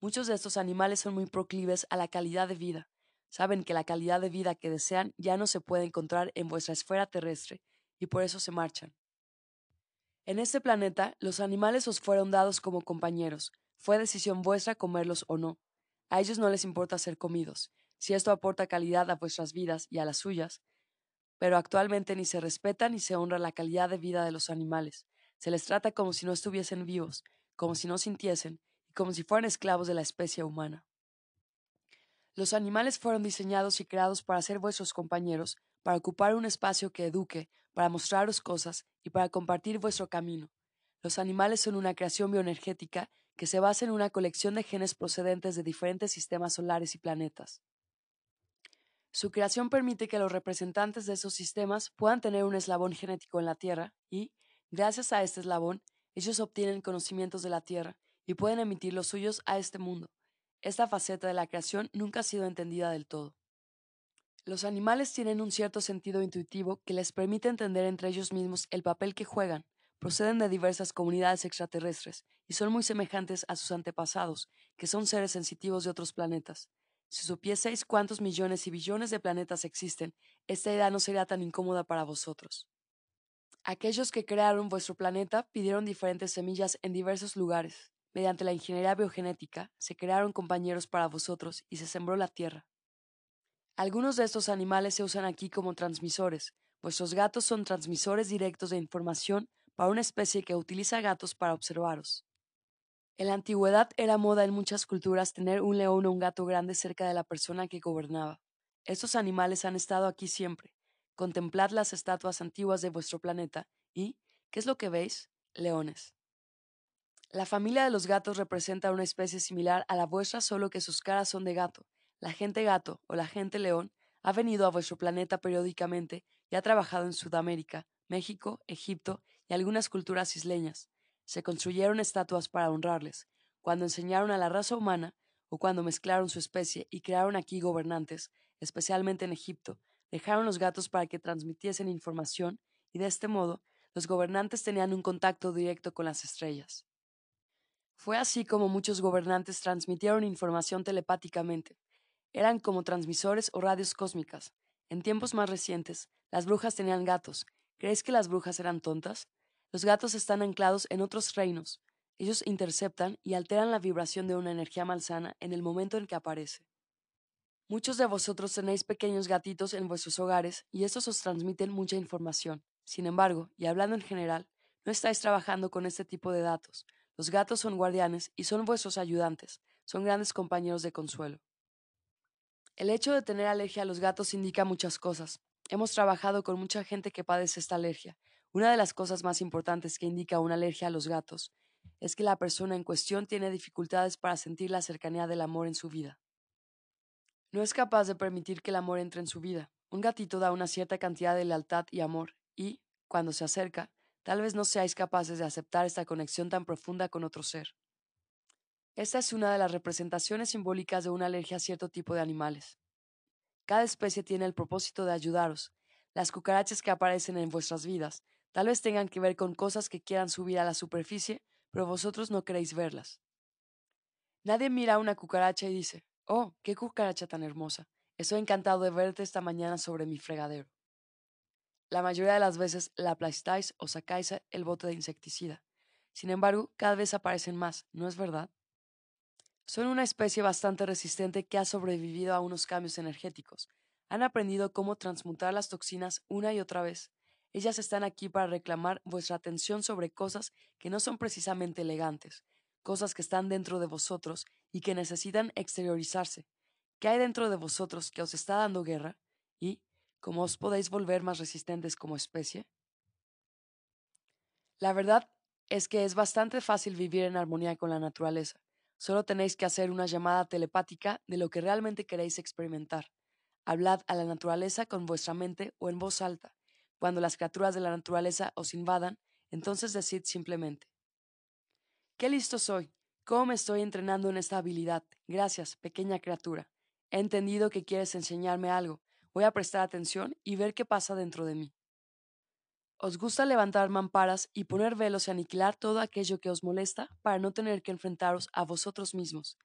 Muchos de estos animales son muy proclives a la calidad de vida. Saben que la calidad de vida que desean ya no se puede encontrar en vuestra esfera terrestre, y por eso se marchan. En este planeta, los animales os fueron dados como compañeros. Fue decisión vuestra comerlos o no. A ellos no les importa ser comidos, si esto aporta calidad a vuestras vidas y a las suyas. Pero actualmente ni se respeta ni se honra la calidad de vida de los animales. Se les trata como si no estuviesen vivos, como si no sintiesen, y como si fueran esclavos de la especie humana. Los animales fueron diseñados y creados para ser vuestros compañeros, para ocupar un espacio que eduque, para mostraros cosas y para compartir vuestro camino. Los animales son una creación bioenergética que se basa en una colección de genes procedentes de diferentes sistemas solares y planetas. Su creación permite que los representantes de esos sistemas puedan tener un eslabón genético en la Tierra y, gracias a este eslabón, ellos obtienen conocimientos de la Tierra y pueden emitir los suyos a este mundo. Esta faceta de la creación nunca ha sido entendida del todo. Los animales tienen un cierto sentido intuitivo que les permite entender entre ellos mismos el papel que juegan, proceden de diversas comunidades extraterrestres y son muy semejantes a sus antepasados, que son seres sensitivos de otros planetas. Si supieseis cuántos millones y billones de planetas existen, esta idea no sería tan incómoda para vosotros. Aquellos que crearon vuestro planeta pidieron diferentes semillas en diversos lugares. Mediante la ingeniería biogenética, se crearon compañeros para vosotros y se sembró la tierra. Algunos de estos animales se usan aquí como transmisores. Vuestros gatos son transmisores directos de información para una especie que utiliza gatos para observaros. En la antigüedad era moda en muchas culturas tener un león o un gato grande cerca de la persona que gobernaba. Estos animales han estado aquí siempre. Contemplad las estatuas antiguas de vuestro planeta y, ¿qué es lo que veis? Leones. La familia de los gatos representa una especie similar a la vuestra, solo que sus caras son de gato. La gente gato o la gente león ha venido a vuestro planeta periódicamente y ha trabajado en Sudamérica, México, Egipto y algunas culturas isleñas se construyeron estatuas para honrarles, cuando enseñaron a la raza humana o cuando mezclaron su especie y crearon aquí gobernantes, especialmente en Egipto, dejaron los gatos para que transmitiesen información y de este modo los gobernantes tenían un contacto directo con las estrellas. Fue así como muchos gobernantes transmitieron información telepáticamente. Eran como transmisores o radios cósmicas. En tiempos más recientes, las brujas tenían gatos. ¿Crees que las brujas eran tontas? Los gatos están anclados en otros reinos. Ellos interceptan y alteran la vibración de una energía malsana en el momento en que aparece. Muchos de vosotros tenéis pequeños gatitos en vuestros hogares y estos os transmiten mucha información. Sin embargo, y hablando en general, no estáis trabajando con este tipo de datos. Los gatos son guardianes y son vuestros ayudantes, son grandes compañeros de consuelo. El hecho de tener alergia a los gatos indica muchas cosas. Hemos trabajado con mucha gente que padece esta alergia, una de las cosas más importantes que indica una alergia a los gatos es que la persona en cuestión tiene dificultades para sentir la cercanía del amor en su vida. No es capaz de permitir que el amor entre en su vida. Un gatito da una cierta cantidad de lealtad y amor y, cuando se acerca, tal vez no seáis capaces de aceptar esta conexión tan profunda con otro ser. Esta es una de las representaciones simbólicas de una alergia a cierto tipo de animales. Cada especie tiene el propósito de ayudaros. Las cucarachas que aparecen en vuestras vidas Tal vez tengan que ver con cosas que quieran subir a la superficie, pero vosotros no queréis verlas. Nadie mira a una cucaracha y dice, Oh, qué cucaracha tan hermosa. Estoy encantado de verte esta mañana sobre mi fregadero. La mayoría de las veces la aplastáis o sacáis el bote de insecticida. Sin embargo, cada vez aparecen más, ¿no es verdad? Son una especie bastante resistente que ha sobrevivido a unos cambios energéticos. Han aprendido cómo transmutar las toxinas una y otra vez. Ellas están aquí para reclamar vuestra atención sobre cosas que no son precisamente elegantes, cosas que están dentro de vosotros y que necesitan exteriorizarse. ¿Qué hay dentro de vosotros que os está dando guerra? ¿Y cómo os podéis volver más resistentes como especie? La verdad es que es bastante fácil vivir en armonía con la naturaleza. Solo tenéis que hacer una llamada telepática de lo que realmente queréis experimentar. Hablad a la naturaleza con vuestra mente o en voz alta. Cuando las criaturas de la naturaleza os invadan, entonces decid simplemente, Qué listo soy, cómo me estoy entrenando en esta habilidad. Gracias, pequeña criatura. He entendido que quieres enseñarme algo. Voy a prestar atención y ver qué pasa dentro de mí. ¿Os gusta levantar mamparas y poner velos y aniquilar todo aquello que os molesta para no tener que enfrentaros a vosotros mismos?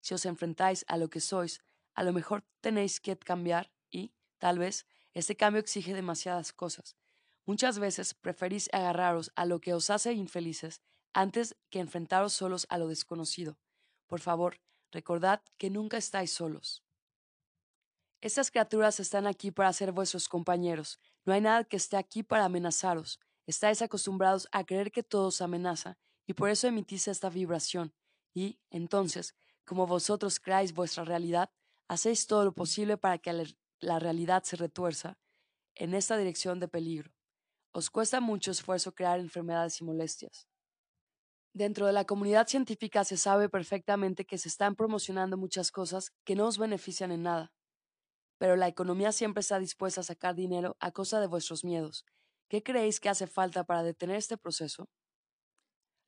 Si os enfrentáis a lo que sois, a lo mejor tenéis que cambiar y, tal vez, este cambio exige demasiadas cosas. Muchas veces preferís agarraros a lo que os hace infelices antes que enfrentaros solos a lo desconocido. Por favor, recordad que nunca estáis solos. Estas criaturas están aquí para ser vuestros compañeros. No hay nada que esté aquí para amenazaros. Estáis acostumbrados a creer que todo os amenaza, y por eso emitís esta vibración. Y, entonces, como vosotros creáis vuestra realidad, hacéis todo lo posible para que la realidad se retuerza en esta dirección de peligro. Os cuesta mucho esfuerzo crear enfermedades y molestias. Dentro de la comunidad científica se sabe perfectamente que se están promocionando muchas cosas que no os benefician en nada. Pero la economía siempre está dispuesta a sacar dinero a costa de vuestros miedos. ¿Qué creéis que hace falta para detener este proceso?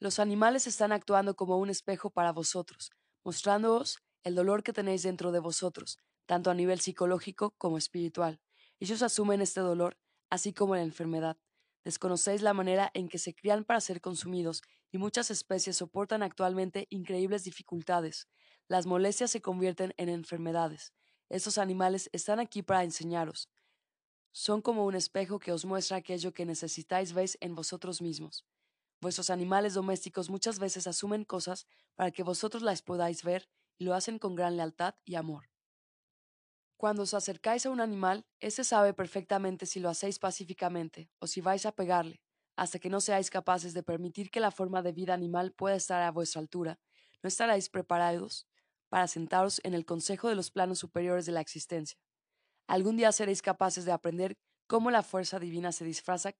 Los animales están actuando como un espejo para vosotros, mostrándoos el dolor que tenéis dentro de vosotros, tanto a nivel psicológico como espiritual. Ellos asumen este dolor, así como la enfermedad. Desconocéis la manera en que se crían para ser consumidos y muchas especies soportan actualmente increíbles dificultades. Las molestias se convierten en enfermedades. Estos animales están aquí para enseñaros. Son como un espejo que os muestra aquello que necesitáis veis en vosotros mismos. Vuestros animales domésticos muchas veces asumen cosas para que vosotros las podáis ver y lo hacen con gran lealtad y amor. Cuando os acercáis a un animal, éste sabe perfectamente si lo hacéis pacíficamente o si vais a pegarle, hasta que no seáis capaces de permitir que la forma de vida animal pueda estar a vuestra altura, no estaréis preparados para sentaros en el consejo de los planos superiores de la existencia. Algún día seréis capaces de aprender cómo la fuerza divina se disfraza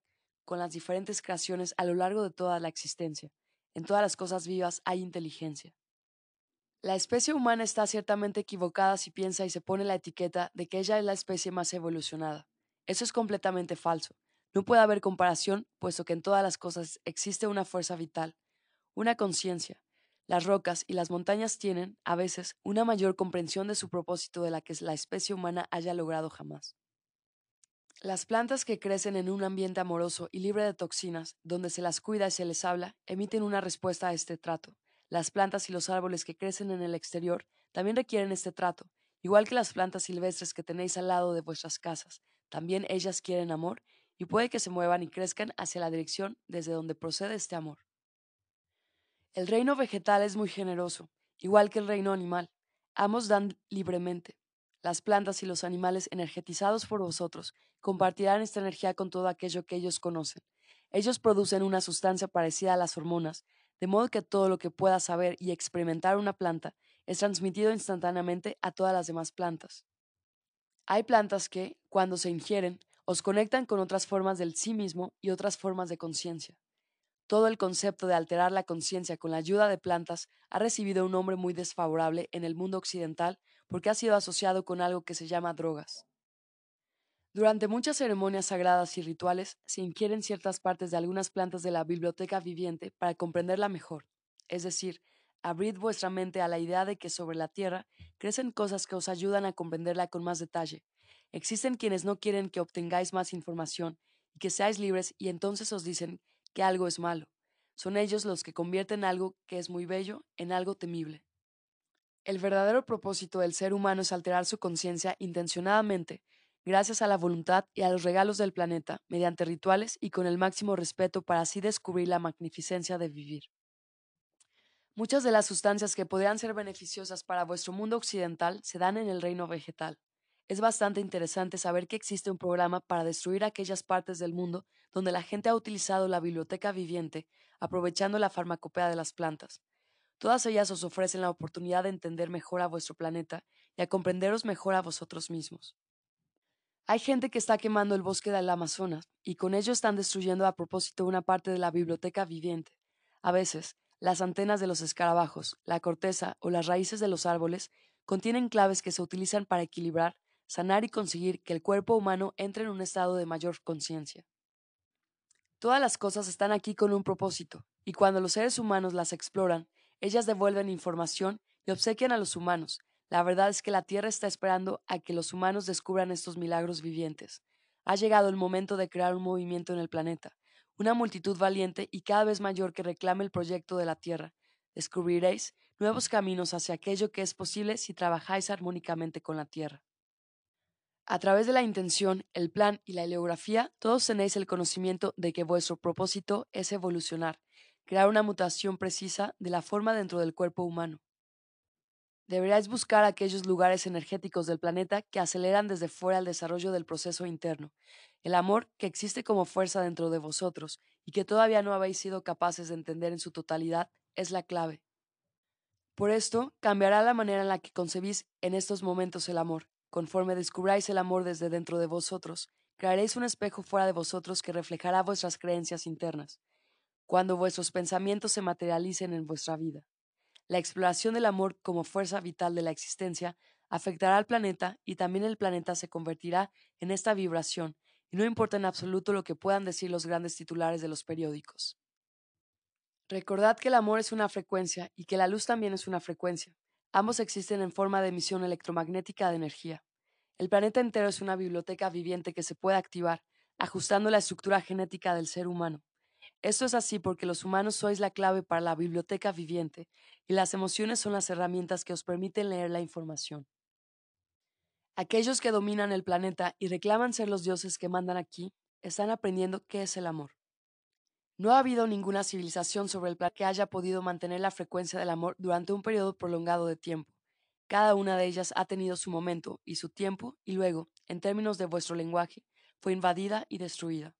con las diferentes creaciones a lo largo de toda la existencia. En todas las cosas vivas hay inteligencia. La especie humana está ciertamente equivocada si piensa y se pone la etiqueta de que ella es la especie más evolucionada. Eso es completamente falso. No puede haber comparación, puesto que en todas las cosas existe una fuerza vital, una conciencia. Las rocas y las montañas tienen, a veces, una mayor comprensión de su propósito de la que la especie humana haya logrado jamás. Las plantas que crecen en un ambiente amoroso y libre de toxinas, donde se las cuida y se les habla, emiten una respuesta a este trato. Las plantas y los árboles que crecen en el exterior también requieren este trato, igual que las plantas silvestres que tenéis al lado de vuestras casas. También ellas quieren amor y puede que se muevan y crezcan hacia la dirección desde donde procede este amor. El reino vegetal es muy generoso, igual que el reino animal. Ambos dan libremente. Las plantas y los animales energetizados por vosotros compartirán esta energía con todo aquello que ellos conocen. Ellos producen una sustancia parecida a las hormonas, de modo que todo lo que pueda saber y experimentar una planta es transmitido instantáneamente a todas las demás plantas. Hay plantas que, cuando se ingieren, os conectan con otras formas del sí mismo y otras formas de conciencia. Todo el concepto de alterar la conciencia con la ayuda de plantas ha recibido un nombre muy desfavorable en el mundo occidental porque ha sido asociado con algo que se llama drogas. Durante muchas ceremonias sagradas y rituales se ingieren ciertas partes de algunas plantas de la biblioteca viviente para comprenderla mejor, es decir, abrid vuestra mente a la idea de que sobre la Tierra crecen cosas que os ayudan a comprenderla con más detalle. Existen quienes no quieren que obtengáis más información y que seáis libres y entonces os dicen que algo es malo. Son ellos los que convierten algo que es muy bello en algo temible. El verdadero propósito del ser humano es alterar su conciencia intencionadamente gracias a la voluntad y a los regalos del planeta, mediante rituales y con el máximo respeto para así descubrir la magnificencia de vivir. Muchas de las sustancias que podrían ser beneficiosas para vuestro mundo occidental se dan en el reino vegetal. Es bastante interesante saber que existe un programa para destruir aquellas partes del mundo donde la gente ha utilizado la biblioteca viviente, aprovechando la farmacopea de las plantas. Todas ellas os ofrecen la oportunidad de entender mejor a vuestro planeta y a comprenderos mejor a vosotros mismos. Hay gente que está quemando el bosque del Amazonas y con ello están destruyendo a propósito una parte de la biblioteca viviente. A veces, las antenas de los escarabajos, la corteza o las raíces de los árboles contienen claves que se utilizan para equilibrar, sanar y conseguir que el cuerpo humano entre en un estado de mayor conciencia. Todas las cosas están aquí con un propósito, y cuando los seres humanos las exploran, ellas devuelven información y obsequian a los humanos, la verdad es que la Tierra está esperando a que los humanos descubran estos milagros vivientes. Ha llegado el momento de crear un movimiento en el planeta, una multitud valiente y cada vez mayor que reclame el proyecto de la Tierra. Descubriréis nuevos caminos hacia aquello que es posible si trabajáis armónicamente con la Tierra. A través de la intención, el plan y la heliografía, todos tenéis el conocimiento de que vuestro propósito es evolucionar, crear una mutación precisa de la forma dentro del cuerpo humano. Deberíais buscar aquellos lugares energéticos del planeta que aceleran desde fuera el desarrollo del proceso interno, el amor que existe como fuerza dentro de vosotros y que todavía no habéis sido capaces de entender en su totalidad, es la clave. Por esto, cambiará la manera en la que concebís en estos momentos el amor. Conforme descubráis el amor desde dentro de vosotros, crearéis un espejo fuera de vosotros que reflejará vuestras creencias internas, cuando vuestros pensamientos se materialicen en vuestra vida. La exploración del amor como fuerza vital de la existencia afectará al planeta y también el planeta se convertirá en esta vibración, y no importa en absoluto lo que puedan decir los grandes titulares de los periódicos. Recordad que el amor es una frecuencia y que la luz también es una frecuencia. Ambos existen en forma de emisión electromagnética de energía. El planeta entero es una biblioteca viviente que se puede activar, ajustando la estructura genética del ser humano. Esto es así porque los humanos sois la clave para la biblioteca viviente y las emociones son las herramientas que os permiten leer la información. Aquellos que dominan el planeta y reclaman ser los dioses que mandan aquí, están aprendiendo qué es el amor. No ha habido ninguna civilización sobre el planeta que haya podido mantener la frecuencia del amor durante un periodo prolongado de tiempo. Cada una de ellas ha tenido su momento y su tiempo, y luego, en términos de vuestro lenguaje, fue invadida y destruida.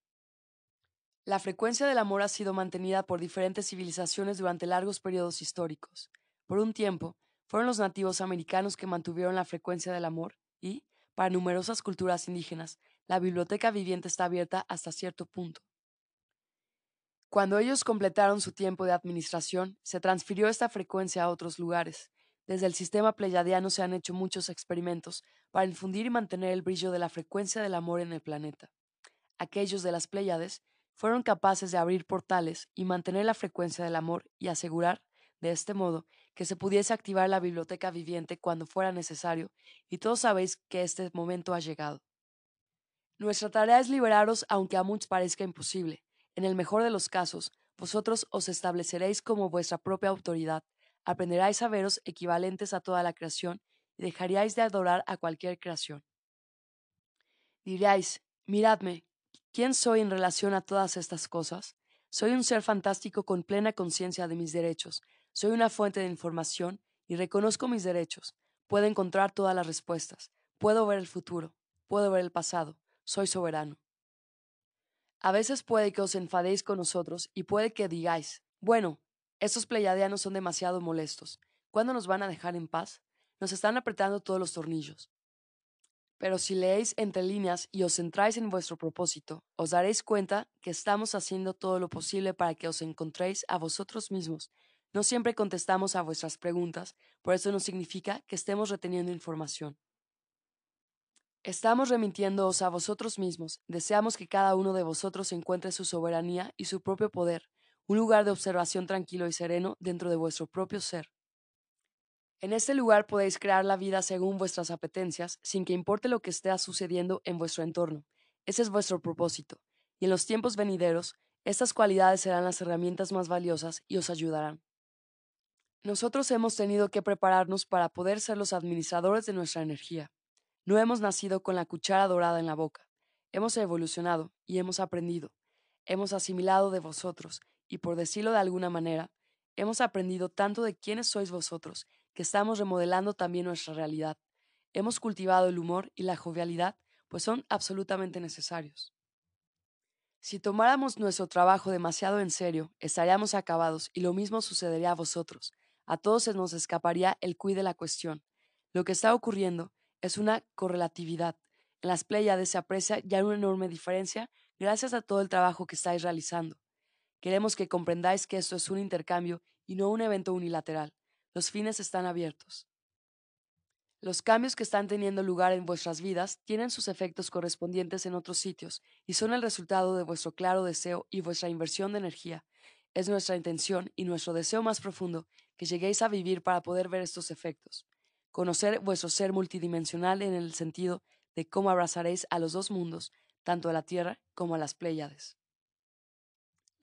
La frecuencia del amor ha sido mantenida por diferentes civilizaciones durante largos periodos históricos. Por un tiempo, fueron los nativos americanos que mantuvieron la frecuencia del amor y, para numerosas culturas indígenas, la biblioteca viviente está abierta hasta cierto punto. Cuando ellos completaron su tiempo de administración, se transfirió esta frecuencia a otros lugares. Desde el sistema pleyadiano se han hecho muchos experimentos para infundir y mantener el brillo de la frecuencia del amor en el planeta. Aquellos de las Pléyades fueron capaces de abrir portales y mantener la frecuencia del amor y asegurar, de este modo, que se pudiese activar la biblioteca viviente cuando fuera necesario, y todos sabéis que este momento ha llegado. Nuestra tarea es liberaros aunque a muchos parezca imposible. En el mejor de los casos, vosotros os estableceréis como vuestra propia autoridad, aprenderáis a veros equivalentes a toda la creación y dejaríais de adorar a cualquier creación. Diríais, miradme, ¿quién soy en relación a todas estas cosas? Soy un ser fantástico con plena conciencia de mis derechos, soy una fuente de información y reconozco mis derechos. Puedo encontrar todas las respuestas. Puedo ver el futuro. Puedo ver el pasado. Soy soberano. A veces puede que os enfadéis con nosotros y puede que digáis, bueno, estos pleiadianos son demasiado molestos. ¿Cuándo nos van a dejar en paz? Nos están apretando todos los tornillos. Pero si leéis entre líneas y os centráis en vuestro propósito, os daréis cuenta que estamos haciendo todo lo posible para que os encontréis a vosotros mismos no siempre contestamos a vuestras preguntas, por eso no significa que estemos reteniendo información. Estamos remitiéndoos a vosotros mismos, deseamos que cada uno de vosotros encuentre su soberanía y su propio poder, un lugar de observación tranquilo y sereno dentro de vuestro propio ser. En este lugar podéis crear la vida según vuestras apetencias, sin que importe lo que esté sucediendo en vuestro entorno. Ese es vuestro propósito, y en los tiempos venideros, estas cualidades serán las herramientas más valiosas y os ayudarán. Nosotros hemos tenido que prepararnos para poder ser los administradores de nuestra energía. No hemos nacido con la cuchara dorada en la boca. Hemos evolucionado y hemos aprendido. Hemos asimilado de vosotros y, por decirlo de alguna manera, hemos aprendido tanto de quiénes sois vosotros que estamos remodelando también nuestra realidad. Hemos cultivado el humor y la jovialidad, pues son absolutamente necesarios. Si tomáramos nuestro trabajo demasiado en serio, estaríamos acabados y lo mismo sucedería a vosotros. A todos se nos escaparía el cuide de la cuestión. Lo que está ocurriendo es una correlatividad. En las Pléyades se aprecia ya una enorme diferencia gracias a todo el trabajo que estáis realizando. Queremos que comprendáis que esto es un intercambio y no un evento unilateral. Los fines están abiertos. Los cambios que están teniendo lugar en vuestras vidas tienen sus efectos correspondientes en otros sitios y son el resultado de vuestro claro deseo y vuestra inversión de energía. Es nuestra intención y nuestro deseo más profundo que lleguéis a vivir para poder ver estos efectos. Conocer vuestro ser multidimensional en el sentido de cómo abrazaréis a los dos mundos, tanto a la Tierra como a las Pléyades.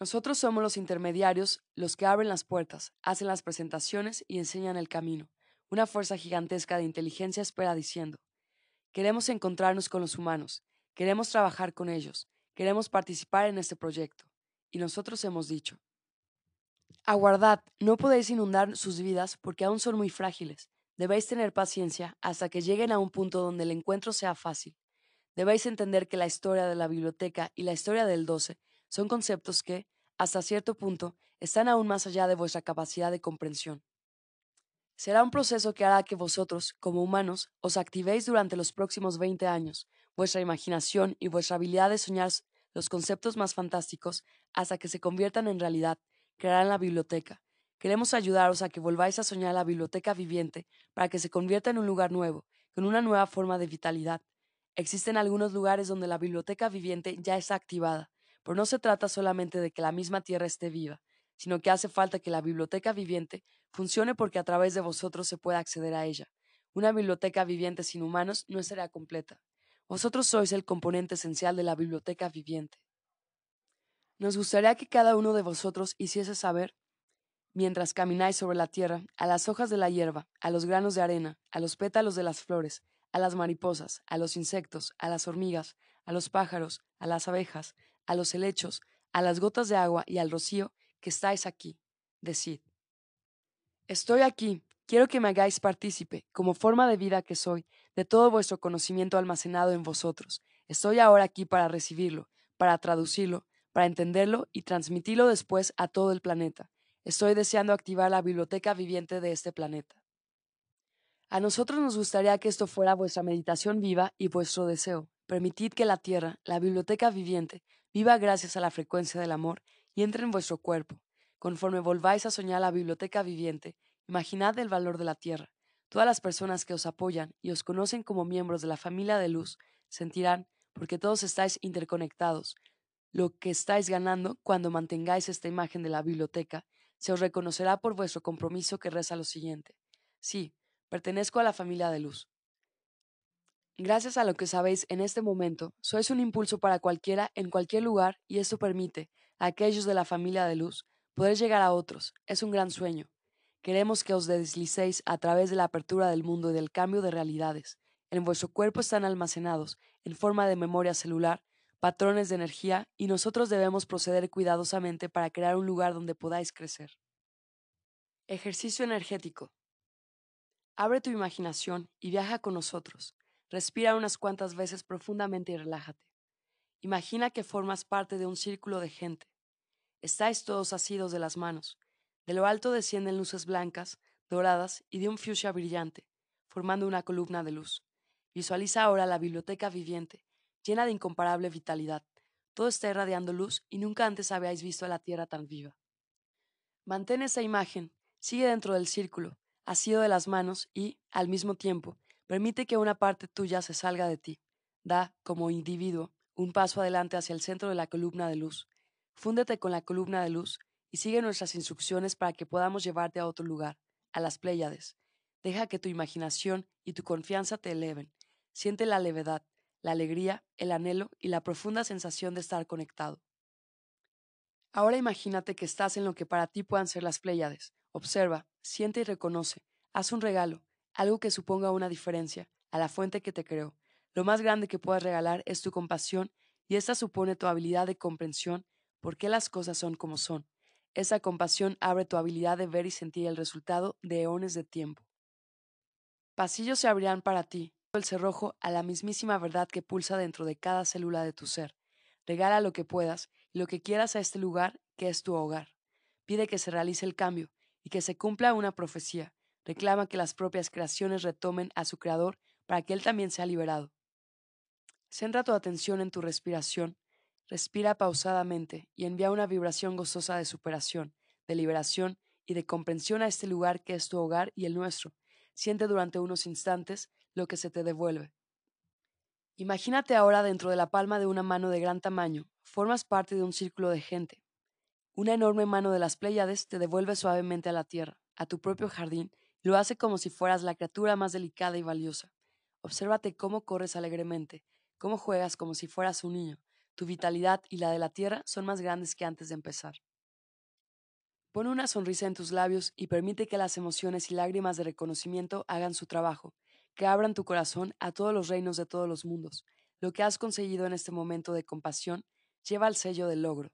Nosotros somos los intermediarios, los que abren las puertas, hacen las presentaciones y enseñan el camino. Una fuerza gigantesca de inteligencia espera diciendo, queremos encontrarnos con los humanos, queremos trabajar con ellos, queremos participar en este proyecto. Y nosotros hemos dicho, Aguardad, no podéis inundar sus vidas porque aún son muy frágiles. Debéis tener paciencia hasta que lleguen a un punto donde el encuentro sea fácil. Debéis entender que la historia de la biblioteca y la historia del 12 son conceptos que, hasta cierto punto, están aún más allá de vuestra capacidad de comprensión. Será un proceso que hará que vosotros, como humanos, os activéis durante los próximos 20 años. Vuestra imaginación y vuestra habilidad de soñar los conceptos más fantásticos hasta que se conviertan en realidad crearán la biblioteca. Queremos ayudaros a que volváis a soñar la biblioteca viviente para que se convierta en un lugar nuevo, con una nueva forma de vitalidad. Existen algunos lugares donde la biblioteca viviente ya está activada, pero no se trata solamente de que la misma tierra esté viva, sino que hace falta que la biblioteca viviente funcione porque a través de vosotros se pueda acceder a ella. Una biblioteca viviente sin humanos no será completa. Vosotros sois el componente esencial de la biblioteca viviente. Nos gustaría que cada uno de vosotros hiciese saber, mientras camináis sobre la tierra, a las hojas de la hierba, a los granos de arena, a los pétalos de las flores, a las mariposas, a los insectos, a las hormigas, a los pájaros, a las abejas, a los helechos, a las gotas de agua y al rocío, que estáis aquí. Decid. Estoy aquí, quiero que me hagáis partícipe, como forma de vida que soy, de todo vuestro conocimiento almacenado en vosotros. Estoy ahora aquí para recibirlo, para traducirlo, para entenderlo y transmitirlo después a todo el planeta. Estoy deseando activar la biblioteca viviente de este planeta. A nosotros nos gustaría que esto fuera vuestra meditación viva y vuestro deseo. Permitid que la Tierra, la biblioteca viviente, viva gracias a la frecuencia del amor y entre en vuestro cuerpo. Conforme volváis a soñar la biblioteca viviente, imaginad el valor de la Tierra. Todas las personas que os apoyan y os conocen como miembros de la familia de luz sentirán, porque todos estáis interconectados, lo que estáis ganando cuando mantengáis esta imagen de la biblioteca se os reconocerá por vuestro compromiso que reza lo siguiente. Sí, pertenezco a la familia de luz. Gracias a lo que sabéis en este momento, sois un impulso para cualquiera en cualquier lugar y esto permite a aquellos de la familia de luz poder llegar a otros. Es un gran sueño. Queremos que os deslicéis a través de la apertura del mundo y del cambio de realidades. En vuestro cuerpo están almacenados, en forma de memoria celular, patrones de energía y nosotros debemos proceder cuidadosamente para crear un lugar donde podáis crecer. Ejercicio energético. Abre tu imaginación y viaja con nosotros. Respira unas cuantas veces profundamente y relájate. Imagina que formas parte de un círculo de gente. Estáis todos asidos de las manos. De lo alto descienden luces blancas, doradas y de un fuchsia brillante, formando una columna de luz. Visualiza ahora la biblioteca viviente, llena de incomparable vitalidad. Todo está irradiando luz y nunca antes habíais visto a la Tierra tan viva. Mantén esa imagen, sigue dentro del círculo, asido de las manos y, al mismo tiempo, Permite que una parte tuya se salga de ti. Da, como individuo, un paso adelante hacia el centro de la columna de luz. Fúndete con la columna de luz y sigue nuestras instrucciones para que podamos llevarte a otro lugar, a las Pléyades. Deja que tu imaginación y tu confianza te eleven. Siente la levedad, la alegría, el anhelo y la profunda sensación de estar conectado. Ahora imagínate que estás en lo que para ti puedan ser las Pléyades. Observa, siente y reconoce. Haz un regalo, algo que suponga una diferencia, a la fuente que te creó. Lo más grande que puedas regalar es tu compasión y esta supone tu habilidad de comprensión por qué las cosas son como son. Esa compasión abre tu habilidad de ver y sentir el resultado de eones de tiempo. Pasillos se abrirán para ti, el cerrojo a la mismísima verdad que pulsa dentro de cada célula de tu ser. Regala lo que puedas y lo que quieras a este lugar que es tu hogar. Pide que se realice el cambio y que se cumpla una profecía, reclama que las propias creaciones retomen a su creador para que él también sea liberado. Centra tu atención en tu respiración, respira pausadamente y envía una vibración gozosa de superación, de liberación y de comprensión a este lugar que es tu hogar y el nuestro. Siente durante unos instantes lo que se te devuelve. Imagínate ahora dentro de la palma de una mano de gran tamaño, formas parte de un círculo de gente. Una enorme mano de las Pléyades te devuelve suavemente a la tierra, a tu propio jardín, lo hace como si fueras la criatura más delicada y valiosa. Obsérvate cómo corres alegremente, cómo juegas como si fueras un niño. Tu vitalidad y la de la tierra son más grandes que antes de empezar. Pon una sonrisa en tus labios y permite que las emociones y lágrimas de reconocimiento hagan su trabajo, que abran tu corazón a todos los reinos de todos los mundos. Lo que has conseguido en este momento de compasión lleva el sello del logro.